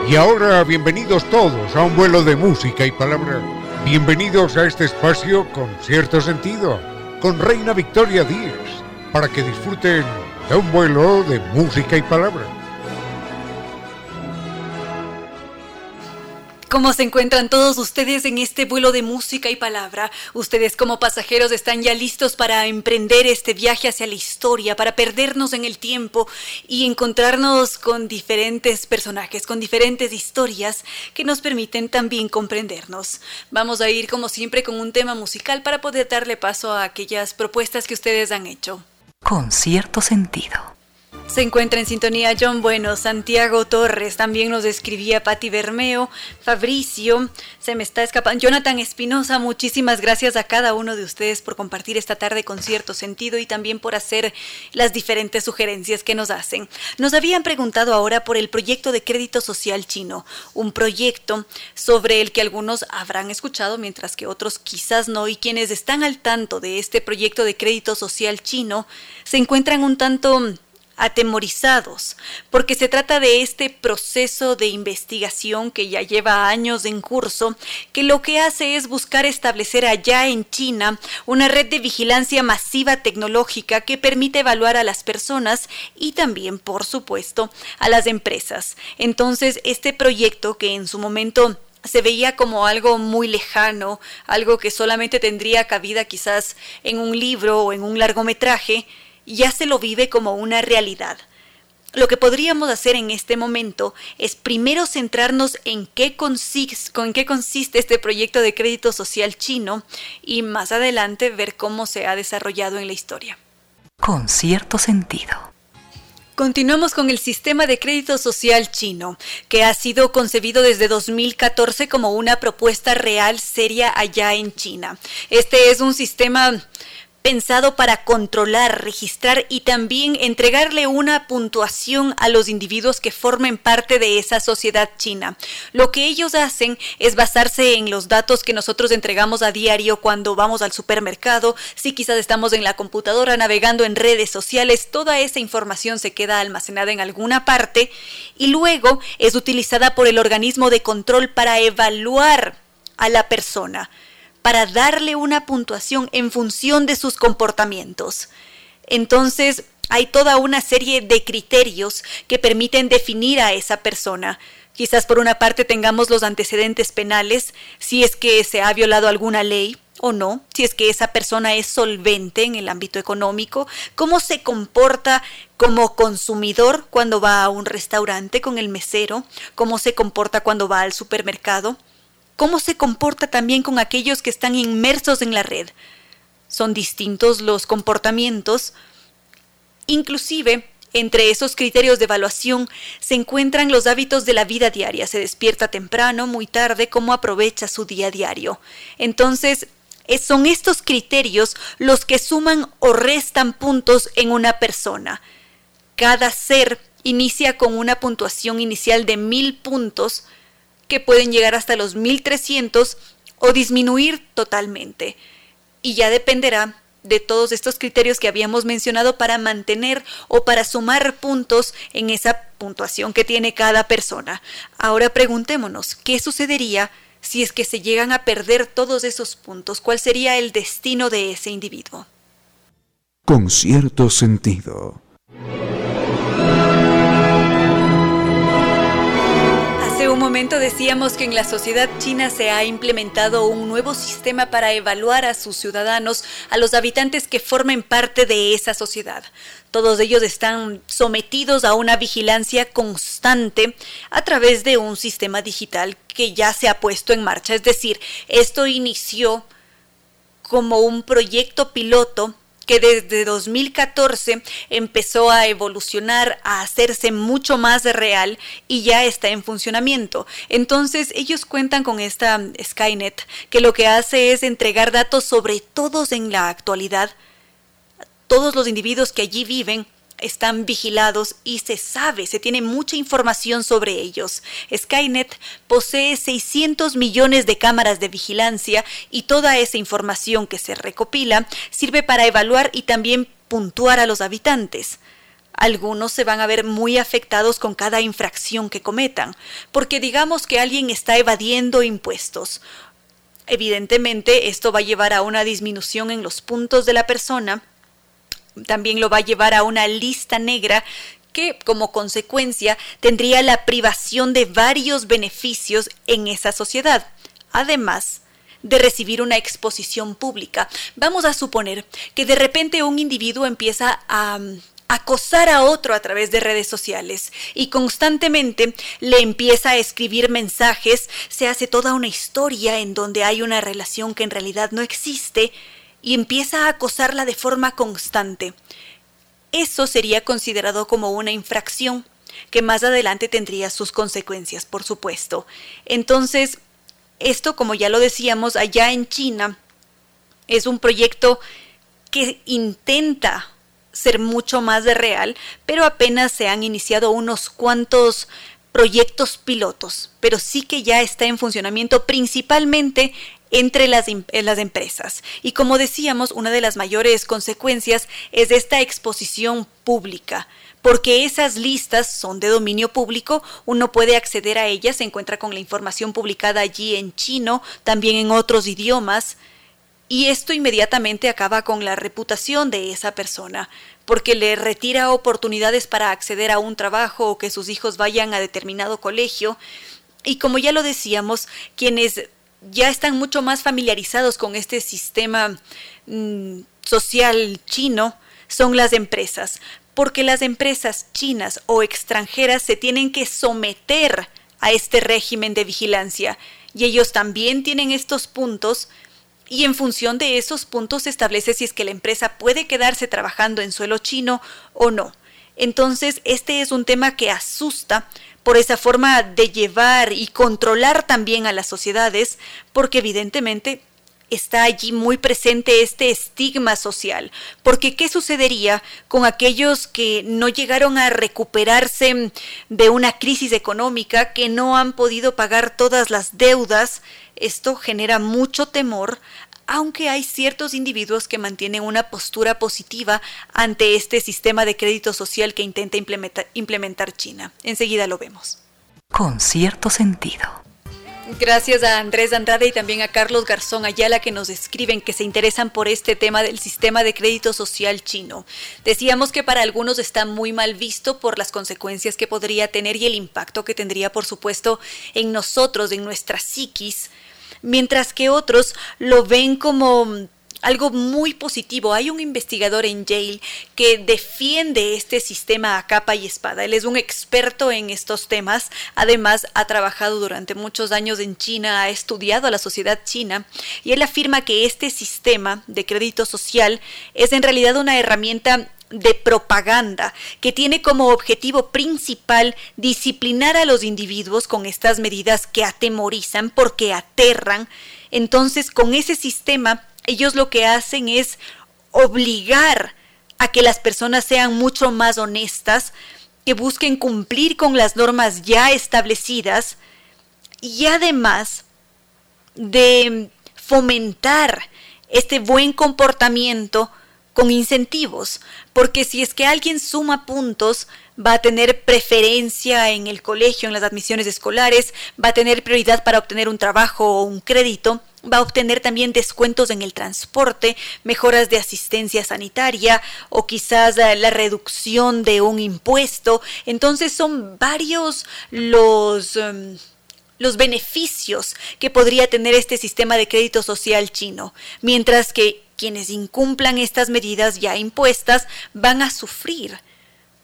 Y ahora, bienvenidos todos a un vuelo de música y palabra. Bienvenidos a este espacio con cierto sentido, con Reina Victoria Díez, para que disfruten de un vuelo de música y palabra. ¿Cómo se encuentran todos ustedes en este vuelo de música y palabra? Ustedes como pasajeros están ya listos para emprender este viaje hacia la historia, para perdernos en el tiempo y encontrarnos con diferentes personajes, con diferentes historias que nos permiten también comprendernos. Vamos a ir como siempre con un tema musical para poder darle paso a aquellas propuestas que ustedes han hecho. Con cierto sentido. Se encuentra en sintonía John Bueno, Santiago Torres, también nos escribía Patti Bermeo, Fabricio, se me está escapando, Jonathan Espinosa, muchísimas gracias a cada uno de ustedes por compartir esta tarde con cierto sentido y también por hacer las diferentes sugerencias que nos hacen. Nos habían preguntado ahora por el proyecto de crédito social chino, un proyecto sobre el que algunos habrán escuchado mientras que otros quizás no y quienes están al tanto de este proyecto de crédito social chino se encuentran un tanto atemorizados, porque se trata de este proceso de investigación que ya lleva años en curso, que lo que hace es buscar establecer allá en China una red de vigilancia masiva tecnológica que permite evaluar a las personas y también, por supuesto, a las empresas. Entonces, este proyecto que en su momento se veía como algo muy lejano, algo que solamente tendría cabida quizás en un libro o en un largometraje, ya se lo vive como una realidad. Lo que podríamos hacer en este momento es primero centrarnos en qué, consiste, en qué consiste este proyecto de crédito social chino y más adelante ver cómo se ha desarrollado en la historia. Con cierto sentido. Continuamos con el sistema de crédito social chino, que ha sido concebido desde 2014 como una propuesta real seria allá en China. Este es un sistema pensado para controlar, registrar y también entregarle una puntuación a los individuos que formen parte de esa sociedad china. Lo que ellos hacen es basarse en los datos que nosotros entregamos a diario cuando vamos al supermercado, si quizás estamos en la computadora navegando en redes sociales, toda esa información se queda almacenada en alguna parte y luego es utilizada por el organismo de control para evaluar a la persona para darle una puntuación en función de sus comportamientos. Entonces, hay toda una serie de criterios que permiten definir a esa persona. Quizás por una parte tengamos los antecedentes penales, si es que se ha violado alguna ley o no, si es que esa persona es solvente en el ámbito económico, cómo se comporta como consumidor cuando va a un restaurante con el mesero, cómo se comporta cuando va al supermercado cómo se comporta también con aquellos que están inmersos en la red. Son distintos los comportamientos. Inclusive, entre esos criterios de evaluación se encuentran los hábitos de la vida diaria. Se despierta temprano, muy tarde, cómo aprovecha su día diario. Entonces, son estos criterios los que suman o restan puntos en una persona. Cada ser inicia con una puntuación inicial de mil puntos que pueden llegar hasta los 1300 o disminuir totalmente. Y ya dependerá de todos estos criterios que habíamos mencionado para mantener o para sumar puntos en esa puntuación que tiene cada persona. Ahora preguntémonos, ¿qué sucedería si es que se llegan a perder todos esos puntos? ¿Cuál sería el destino de ese individuo? Con cierto sentido. Momento decíamos que en la sociedad china se ha implementado un nuevo sistema para evaluar a sus ciudadanos, a los habitantes que formen parte de esa sociedad. Todos ellos están sometidos a una vigilancia constante a través de un sistema digital que ya se ha puesto en marcha. Es decir, esto inició como un proyecto piloto que desde 2014 empezó a evolucionar, a hacerse mucho más real y ya está en funcionamiento. Entonces ellos cuentan con esta Skynet que lo que hace es entregar datos sobre todos en la actualidad, todos los individuos que allí viven están vigilados y se sabe, se tiene mucha información sobre ellos. Skynet posee 600 millones de cámaras de vigilancia y toda esa información que se recopila sirve para evaluar y también puntuar a los habitantes. Algunos se van a ver muy afectados con cada infracción que cometan, porque digamos que alguien está evadiendo impuestos. Evidentemente, esto va a llevar a una disminución en los puntos de la persona, también lo va a llevar a una lista negra que como consecuencia tendría la privación de varios beneficios en esa sociedad. Además, de recibir una exposición pública. Vamos a suponer que de repente un individuo empieza a mm, acosar a otro a través de redes sociales y constantemente le empieza a escribir mensajes, se hace toda una historia en donde hay una relación que en realidad no existe y empieza a acosarla de forma constante. Eso sería considerado como una infracción, que más adelante tendría sus consecuencias, por supuesto. Entonces, esto, como ya lo decíamos, allá en China, es un proyecto que intenta ser mucho más de real, pero apenas se han iniciado unos cuantos proyectos pilotos, pero sí que ya está en funcionamiento principalmente entre las, las, empresas. Y como decíamos, una de las mayores consecuencias es esta exposición pública. Porque esas listas son de dominio público, uno puede acceder a ellas, se encuentra con la información publicada allí en chino, también en otros idiomas, y esto inmediatamente acaba con la reputación de esa persona, porque le retira oportunidades para acceder a un trabajo o que sus hijos vayan a determinado colegio. Y como ya lo decíamos, quienes ya están mucho más familiarizados con este sistema mm, social chino son las empresas, porque las empresas chinas o extranjeras se tienen que someter a este régimen de vigilancia y ellos también tienen estos puntos y en función de esos puntos se establece si es que la empresa puede quedarse trabajando en suelo chino o no. Entonces, este es un tema que asusta por esa forma de llevar y controlar también a las sociedades, porque evidentemente está allí muy presente este estigma social, porque ¿qué sucedería con aquellos que no llegaron a recuperarse de una crisis económica, que no han podido pagar todas las deudas? Esto genera mucho temor aunque hay ciertos individuos que mantienen una postura positiva ante este sistema de crédito social que intenta implementar, China. Enseguida lo vemos. Con cierto sentido. Gracias a Andrés Andrade y también a Carlos Garzón Ayala que nos escriben que se interesan por este tema del sistema de crédito social chino. Decíamos que para algunos está muy mal visto por las consecuencias que podría tener y el impacto que tendría, por supuesto, en nosotros, en nuestra psiquis, mientras que otros lo ven como algo muy positivo. Hay un investigador en Yale que defiende este sistema a capa y espada. Él es un experto en estos temas. Además, ha trabajado durante muchos años en China, ha estudiado a la sociedad china y él afirma que este sistema de crédito social es en realidad una herramienta de propaganda que tiene como objetivo principal disciplinar a los individuos con estas medidas que atemorizan porque aterran. Entonces, con ese sistema ellos lo que hacen es obligar a que las personas sean mucho más honestas, que busquen cumplir con las normas ya establecidas y además de fomentar este buen comportamiento con incentivos, porque si es que alguien suma puntos, va a tener preferencia en el colegio, en las admisiones escolares, va a tener prioridad para obtener un trabajo o un crédito, va a obtener también descuentos en el transporte, mejoras de asistencia sanitaria o quizás la reducción de un impuesto. Entonces son varios los... Em, los beneficios que podría tener este sistema de crédito social chino, mientras que quienes incumplan estas medidas ya impuestas van a sufrir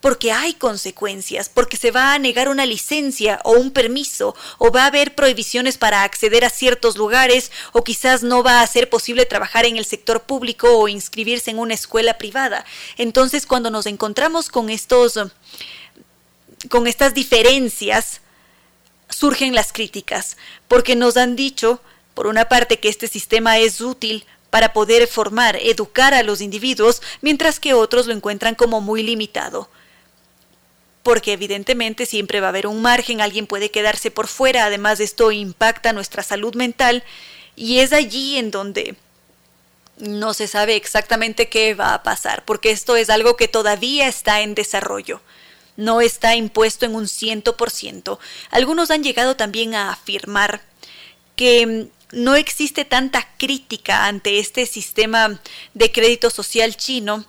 porque hay consecuencias, porque se va a negar una licencia o un permiso, o va a haber prohibiciones para acceder a ciertos lugares, o quizás no va a ser posible trabajar en el sector público o inscribirse en una escuela privada. Entonces, cuando nos encontramos con estos con estas diferencias, surgen las críticas, porque nos han dicho, por una parte, que este sistema es útil para poder formar, educar a los individuos, mientras que otros lo encuentran como muy limitado porque evidentemente siempre va a haber un margen, alguien puede quedarse por fuera, además esto impacta nuestra salud mental y es allí en donde no se sabe exactamente qué va a pasar, porque esto es algo que todavía está en desarrollo, no está impuesto en un ciento por ciento. Algunos han llegado también a afirmar que no existe tanta crítica ante este sistema de crédito social chino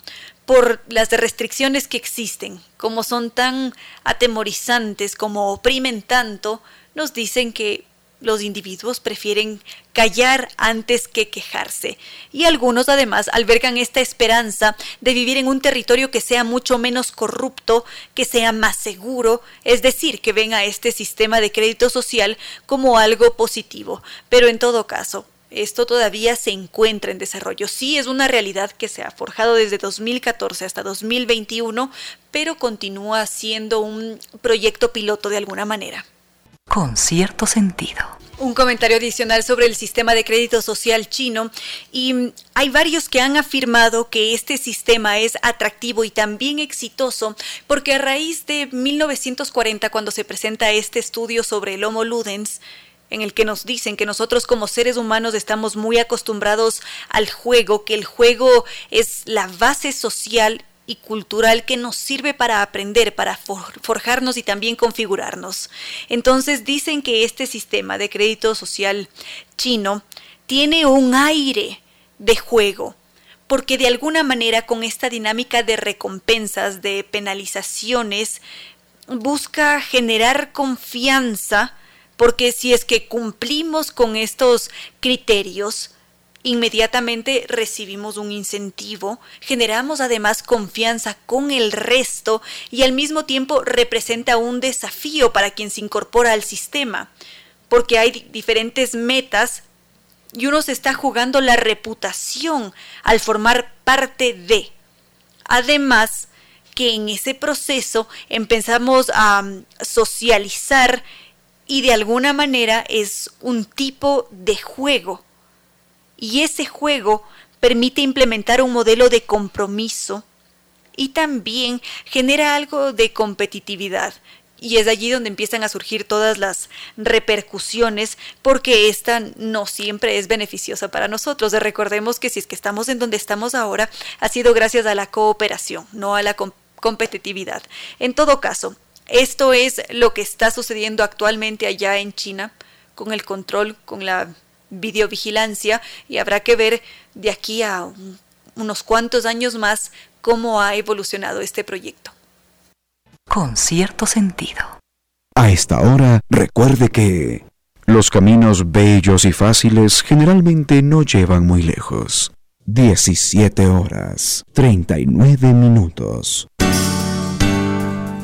por las restricciones que existen, como son tan atemorizantes, como oprimen tanto, nos dicen que los individuos prefieren callar antes que quejarse. Y algunos además albergan esta esperanza de vivir en un territorio que sea mucho menos corrupto, que sea más seguro, es decir, que ven a este sistema de crédito social como algo positivo. Pero en todo caso, esto todavía se encuentra en desarrollo. Sí es una realidad que se ha forjado desde 2014 hasta 2021, pero continúa siendo un proyecto piloto de alguna manera. Con cierto sentido. Un comentario adicional sobre el sistema de crédito social chino y hay varios que han afirmado que este sistema es atractivo y también exitoso porque a raíz de 1940 cuando se presenta este estudio sobre el Homo ludens en el que nos dicen que nosotros como seres humanos estamos muy acostumbrados al juego, que el juego es la base social y cultural que nos sirve para aprender, para forjarnos y también configurarnos. Entonces dicen que este sistema de crédito social chino tiene un aire de juego, porque de alguna manera con esta dinámica de recompensas, de penalizaciones, busca generar confianza porque si es que cumplimos con estos criterios, inmediatamente recibimos un incentivo, generamos además confianza con el resto y al mismo tiempo representa un desafío para quien se incorpora al sistema, porque hay diferentes metas y uno se está jugando la reputación al formar parte de. Además, que en ese proceso empezamos a mm, socializar y de alguna manera es un tipo de juego. Y ese juego permite implementar un modelo de compromiso y también genera algo de competitividad. Y es allí donde empiezan a surgir todas las repercusiones, porque esta no siempre es beneficiosa para nosotros. Recordemos que si es que estamos en donde estamos ahora, ha sido gracias a la cooperación, no a la competitividad. En todo caso, esto es lo que está sucediendo actualmente allá en China con el control, con la videovigilancia y habrá que ver de aquí a unos cuantos años más cómo ha evolucionado este proyecto. Con cierto sentido. A esta hora, recuerde que los caminos bellos y fáciles generalmente no llevan muy lejos. 17 horas, 39 minutos.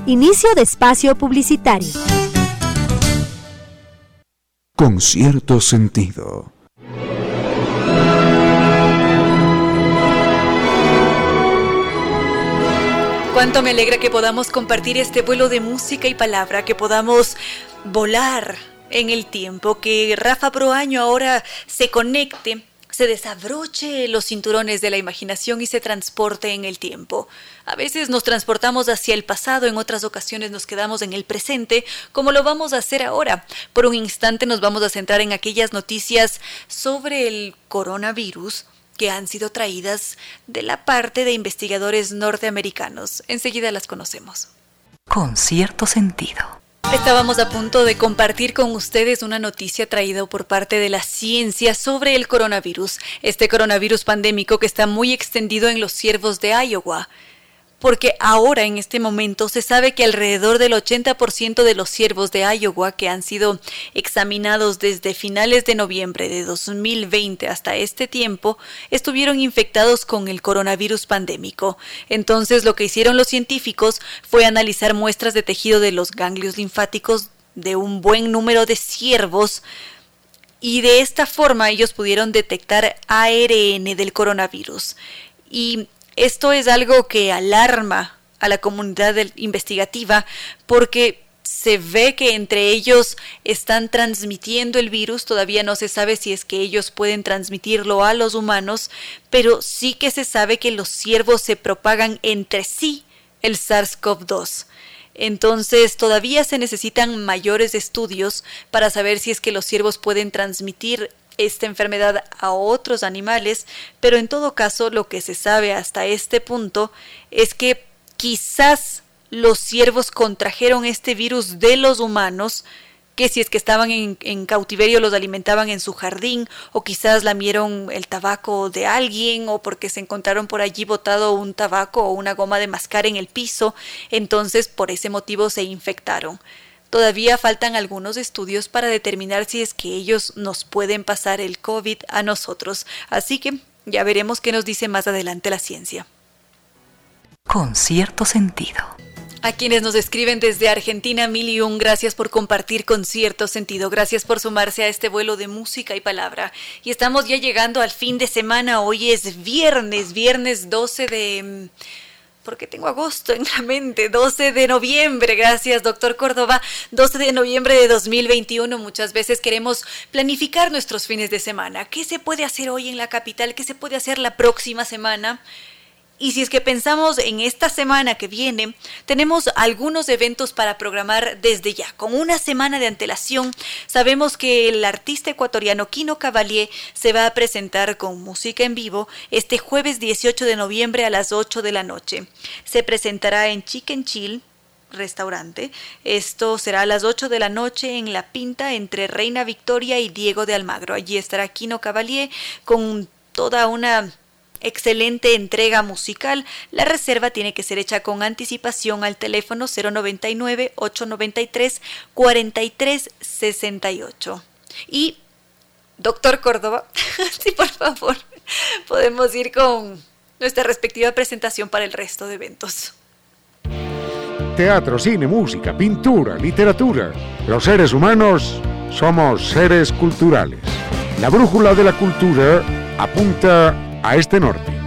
Inicio de espacio publicitario. Con cierto sentido. Cuánto me alegra que podamos compartir este vuelo de música y palabra, que podamos volar en el tiempo, que Rafa Proaño ahora se conecte se desabroche los cinturones de la imaginación y se transporte en el tiempo. A veces nos transportamos hacia el pasado, en otras ocasiones nos quedamos en el presente, como lo vamos a hacer ahora. Por un instante nos vamos a centrar en aquellas noticias sobre el coronavirus que han sido traídas de la parte de investigadores norteamericanos. Enseguida las conocemos. Con cierto sentido. Estábamos a punto de compartir con ustedes una noticia traída por parte de la ciencia sobre el coronavirus, este coronavirus pandémico que está muy extendido en los ciervos de Iowa porque ahora en este momento se sabe que alrededor del 80% de los ciervos de Iowa que han sido examinados desde finales de noviembre de 2020 hasta este tiempo estuvieron infectados con el coronavirus pandémico. Entonces lo que hicieron los científicos fue analizar muestras de tejido de los ganglios linfáticos de un buen número de ciervos y de esta forma ellos pudieron detectar ARN del coronavirus. Y esto es algo que alarma a la comunidad investigativa porque se ve que entre ellos están transmitiendo el virus, todavía no se sabe si es que ellos pueden transmitirlo a los humanos, pero sí que se sabe que los ciervos se propagan entre sí el SARS-CoV-2. Entonces todavía se necesitan mayores estudios para saber si es que los ciervos pueden transmitir esta enfermedad a otros animales, pero en todo caso lo que se sabe hasta este punto es que quizás los ciervos contrajeron este virus de los humanos, que si es que estaban en, cautiverio los alimentaban en su jardín, o quizás lamieron el tabaco de alguien, o porque se encontraron por allí botado un tabaco o una goma de mascar en el piso, entonces por ese motivo se infectaron. Todavía faltan algunos estudios para determinar si es que ellos nos pueden pasar el COVID a nosotros, así que ya veremos qué nos dice más adelante la ciencia. Con cierto sentido. A quienes nos escriben desde Argentina, mil y un gracias por compartir con cierto sentido. Gracias por sumarse a este vuelo de música y palabra. Y estamos ya llegando al fin de semana. Hoy es viernes, viernes 12 de porque tengo agosto en la mente, 12 de noviembre, gracias doctor Córdoba, 12 de noviembre de 2021, muchas veces queremos planificar nuestros fines de semana, ¿qué se puede hacer hoy en la capital? ¿Qué se puede hacer la próxima semana? Y si es que pensamos en esta semana que viene, tenemos algunos eventos para programar desde ya. Con una semana de antelación, sabemos que el artista ecuatoriano Kino Cavalier se va a presentar con música en vivo este jueves 18 de noviembre a las 8 de la noche. Se presentará en Chicken Chill, restaurante. Esto será a las 8 de la noche en La Pinta entre Reina Victoria y Diego de Almagro. Allí estará Kino Cavalier con toda una excelente entrega musical. La reserva tiene que ser hecha con anticipación al teléfono 099-893-4368. Y, doctor Córdoba, [laughs] sí, por favor, podemos ir con nuestra respectiva presentación para el resto de eventos. Teatro, cine, música, pintura, literatura. Los seres humanos somos seres culturales. La brújula de la cultura apunta a este norte.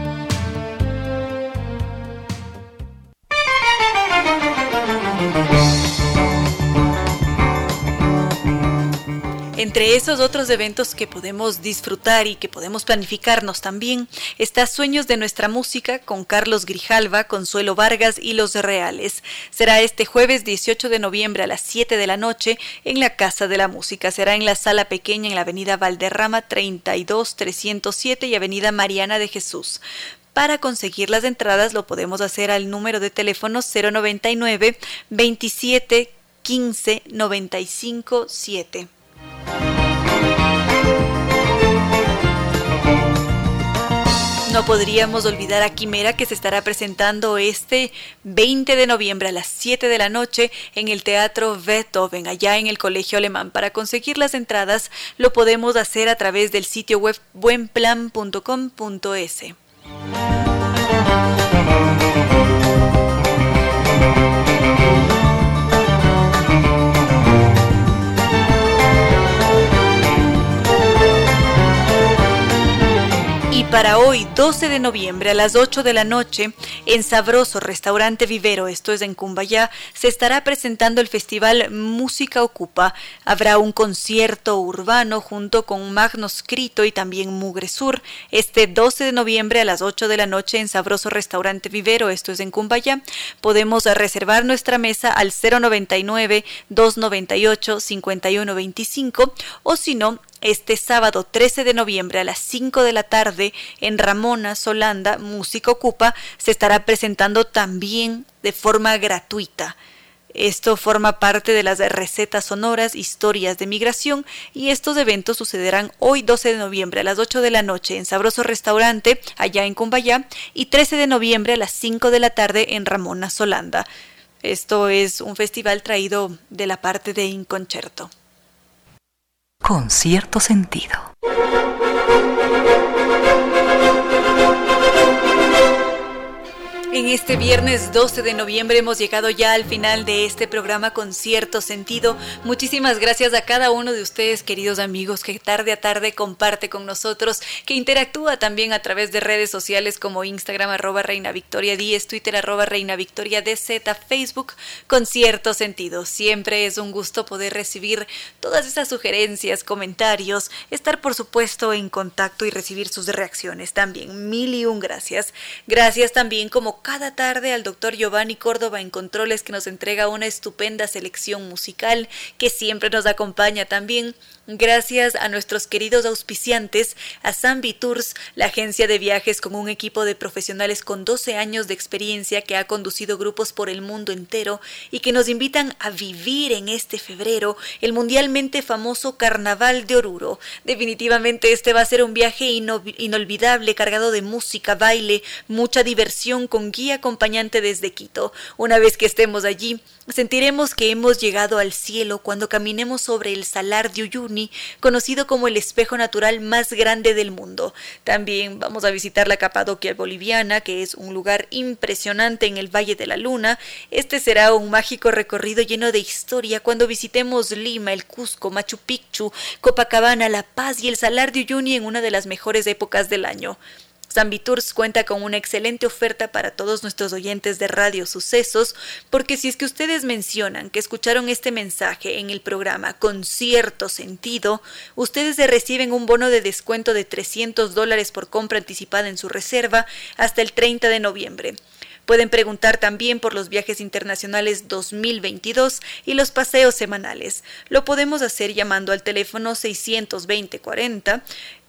Entre esos otros eventos que podemos disfrutar y que podemos planificarnos también está Sueños de nuestra música con Carlos Grijalva, Consuelo Vargas y Los Reales. Será este jueves 18 de noviembre a las 7 de la noche en la Casa de la Música. Será en la sala pequeña en la Avenida Valderrama 32 307 y Avenida Mariana de Jesús. Para conseguir las entradas lo podemos hacer al número de teléfono 099 27 15 95 7. No podríamos olvidar a Quimera que se estará presentando este 20 de noviembre a las 7 de la noche en el Teatro Beethoven, allá en el Colegio Alemán. Para conseguir las entradas lo podemos hacer a través del sitio web buenplan.com.es. para hoy, 12 de noviembre a las 8 de la noche en Sabroso Restaurante Vivero, esto es en Cumbayá, se estará presentando el festival Música Ocupa. Habrá un concierto urbano junto con Magnoscrito y también Mugre Sur este 12 de noviembre a las 8 de la noche en Sabroso Restaurante Vivero, esto es en Cumbayá. Podemos reservar nuestra mesa al 099 298 5125 o si no este sábado 13 de noviembre a las 5 de la tarde en Ramona, Solanda, Música Ocupa, se estará presentando también de forma gratuita. Esto forma parte de las recetas sonoras, historias de migración y estos eventos sucederán hoy 12 de noviembre a las 8 de la noche en Sabroso Restaurante, allá en Cumbayá, y 13 de noviembre a las 5 de la tarde en Ramona, Solanda. Esto es un festival traído de la parte de Inconcerto con cierto sentido. En este viernes 12 de noviembre hemos llegado ya al final de este programa con cierto sentido. Muchísimas gracias a cada uno de ustedes, queridos amigos, que tarde a tarde comparte con nosotros, que interactúa también a través de redes sociales como Instagram arroba Reina Victoria 10, Twitter arroba Reina Victoria DZ, Facebook con cierto sentido. Siempre es un gusto poder recibir todas esas sugerencias, comentarios, estar por supuesto en contacto y recibir sus reacciones también. Mil y un gracias. Gracias también como cada tarde al doctor Giovanni Córdoba en Controles que nos entrega una estupenda selección musical que siempre nos acompaña también Gracias a nuestros queridos auspiciantes, a Zambi Tours, la agencia de viajes con un equipo de profesionales con 12 años de experiencia que ha conducido grupos por el mundo entero y que nos invitan a vivir en este febrero el mundialmente famoso Carnaval de Oruro. Definitivamente este va a ser un viaje inolvidable cargado de música, baile, mucha diversión con guía acompañante desde Quito. Una vez que estemos allí, sentiremos que hemos llegado al cielo cuando caminemos sobre el salar de Uyuni conocido como el espejo natural más grande del mundo. También vamos a visitar la Capadoquia boliviana, que es un lugar impresionante en el Valle de la Luna. Este será un mágico recorrido lleno de historia cuando visitemos Lima, el Cusco, Machu Picchu, Copacabana, La Paz y el Salar de Uyuni en una de las mejores épocas del año. Tours cuenta con una excelente oferta para todos nuestros oyentes de Radio Sucesos, porque si es que ustedes mencionan que escucharon este mensaje en el programa con cierto sentido, ustedes reciben un bono de descuento de 300 dólares por compra anticipada en su reserva hasta el 30 de noviembre. Pueden preguntar también por los viajes internacionales 2022 y los paseos semanales. Lo podemos hacer llamando al teléfono 620 40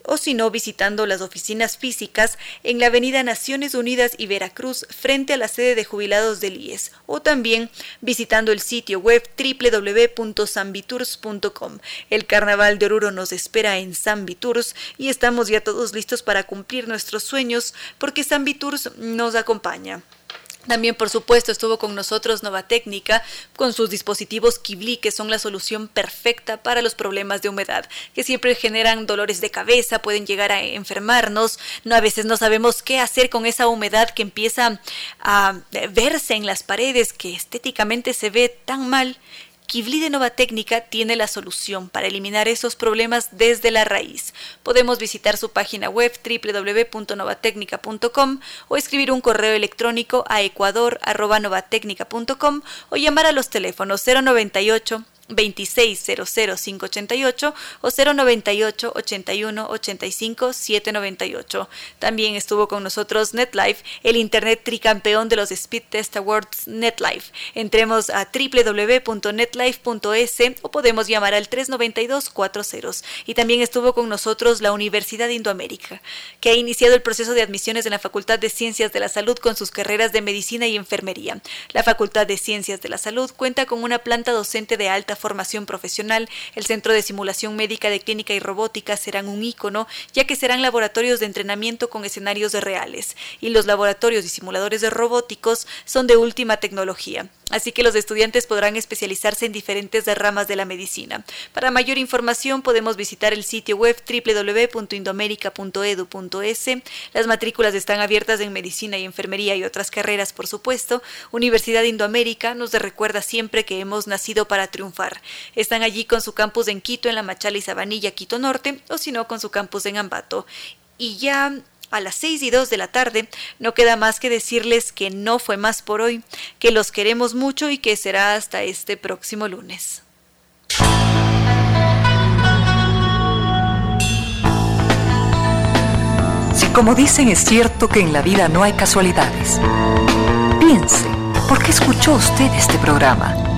o si no visitando las oficinas físicas en la Avenida Naciones Unidas y Veracruz frente a la sede de jubilados del IES o también visitando el sitio web www.sambitours.com. El Carnaval de Oruro nos espera en Sambitours y estamos ya todos listos para cumplir nuestros sueños porque Sambitours nos acompaña. También, por supuesto, estuvo con nosotros Nova Técnica con sus dispositivos Kibli, que son la solución perfecta para los problemas de humedad, que siempre generan dolores de cabeza, pueden llegar a enfermarnos. No, a veces no sabemos qué hacer con esa humedad que empieza a verse en las paredes, que estéticamente se ve tan mal Kivli de Nova Técnica tiene la solución para eliminar esos problemas desde la raíz. Podemos visitar su página web www.novatecnica.com o escribir un correo electrónico a ecuador.novatecnica.com o llamar a los teléfonos 098 2600588 o 098 81 85 798. También estuvo con nosotros NetLife, el internet tricampeón de los Speed Test Awards NetLife. Entremos a www.netlife.es o podemos llamar al 392 40. Y también estuvo con nosotros la Universidad Indoamérica, que ha iniciado el proceso de admisiones en la Facultad de Ciencias de la Salud con sus carreras de medicina y enfermería. La Facultad de Ciencias de la Salud cuenta con una planta docente de alta formación profesional, el Centro de Simulación Médica de Clínica y Robótica serán un ícono, ya que serán laboratorios de entrenamiento con escenarios reales, y los laboratorios y simuladores de robóticos son de última tecnología. Así que los estudiantes podrán especializarse en diferentes ramas de la medicina. Para mayor información podemos visitar el sitio web www.indomerica.edu.es. Las matrículas están abiertas en medicina y enfermería y otras carreras, por supuesto. Universidad Indoamérica nos recuerda siempre que hemos nacido para triunfar. Están allí con su campus en Quito, en La Machala y Sabanilla, Quito Norte, o si no, con su campus en Ambato. Y ya a las 6 y 2 de la tarde, no queda más que decirles que no fue más por hoy, que los queremos mucho y que será hasta este próximo lunes. Si como dicen es cierto que en la vida no hay casualidades, piense, ¿por qué escuchó usted este programa?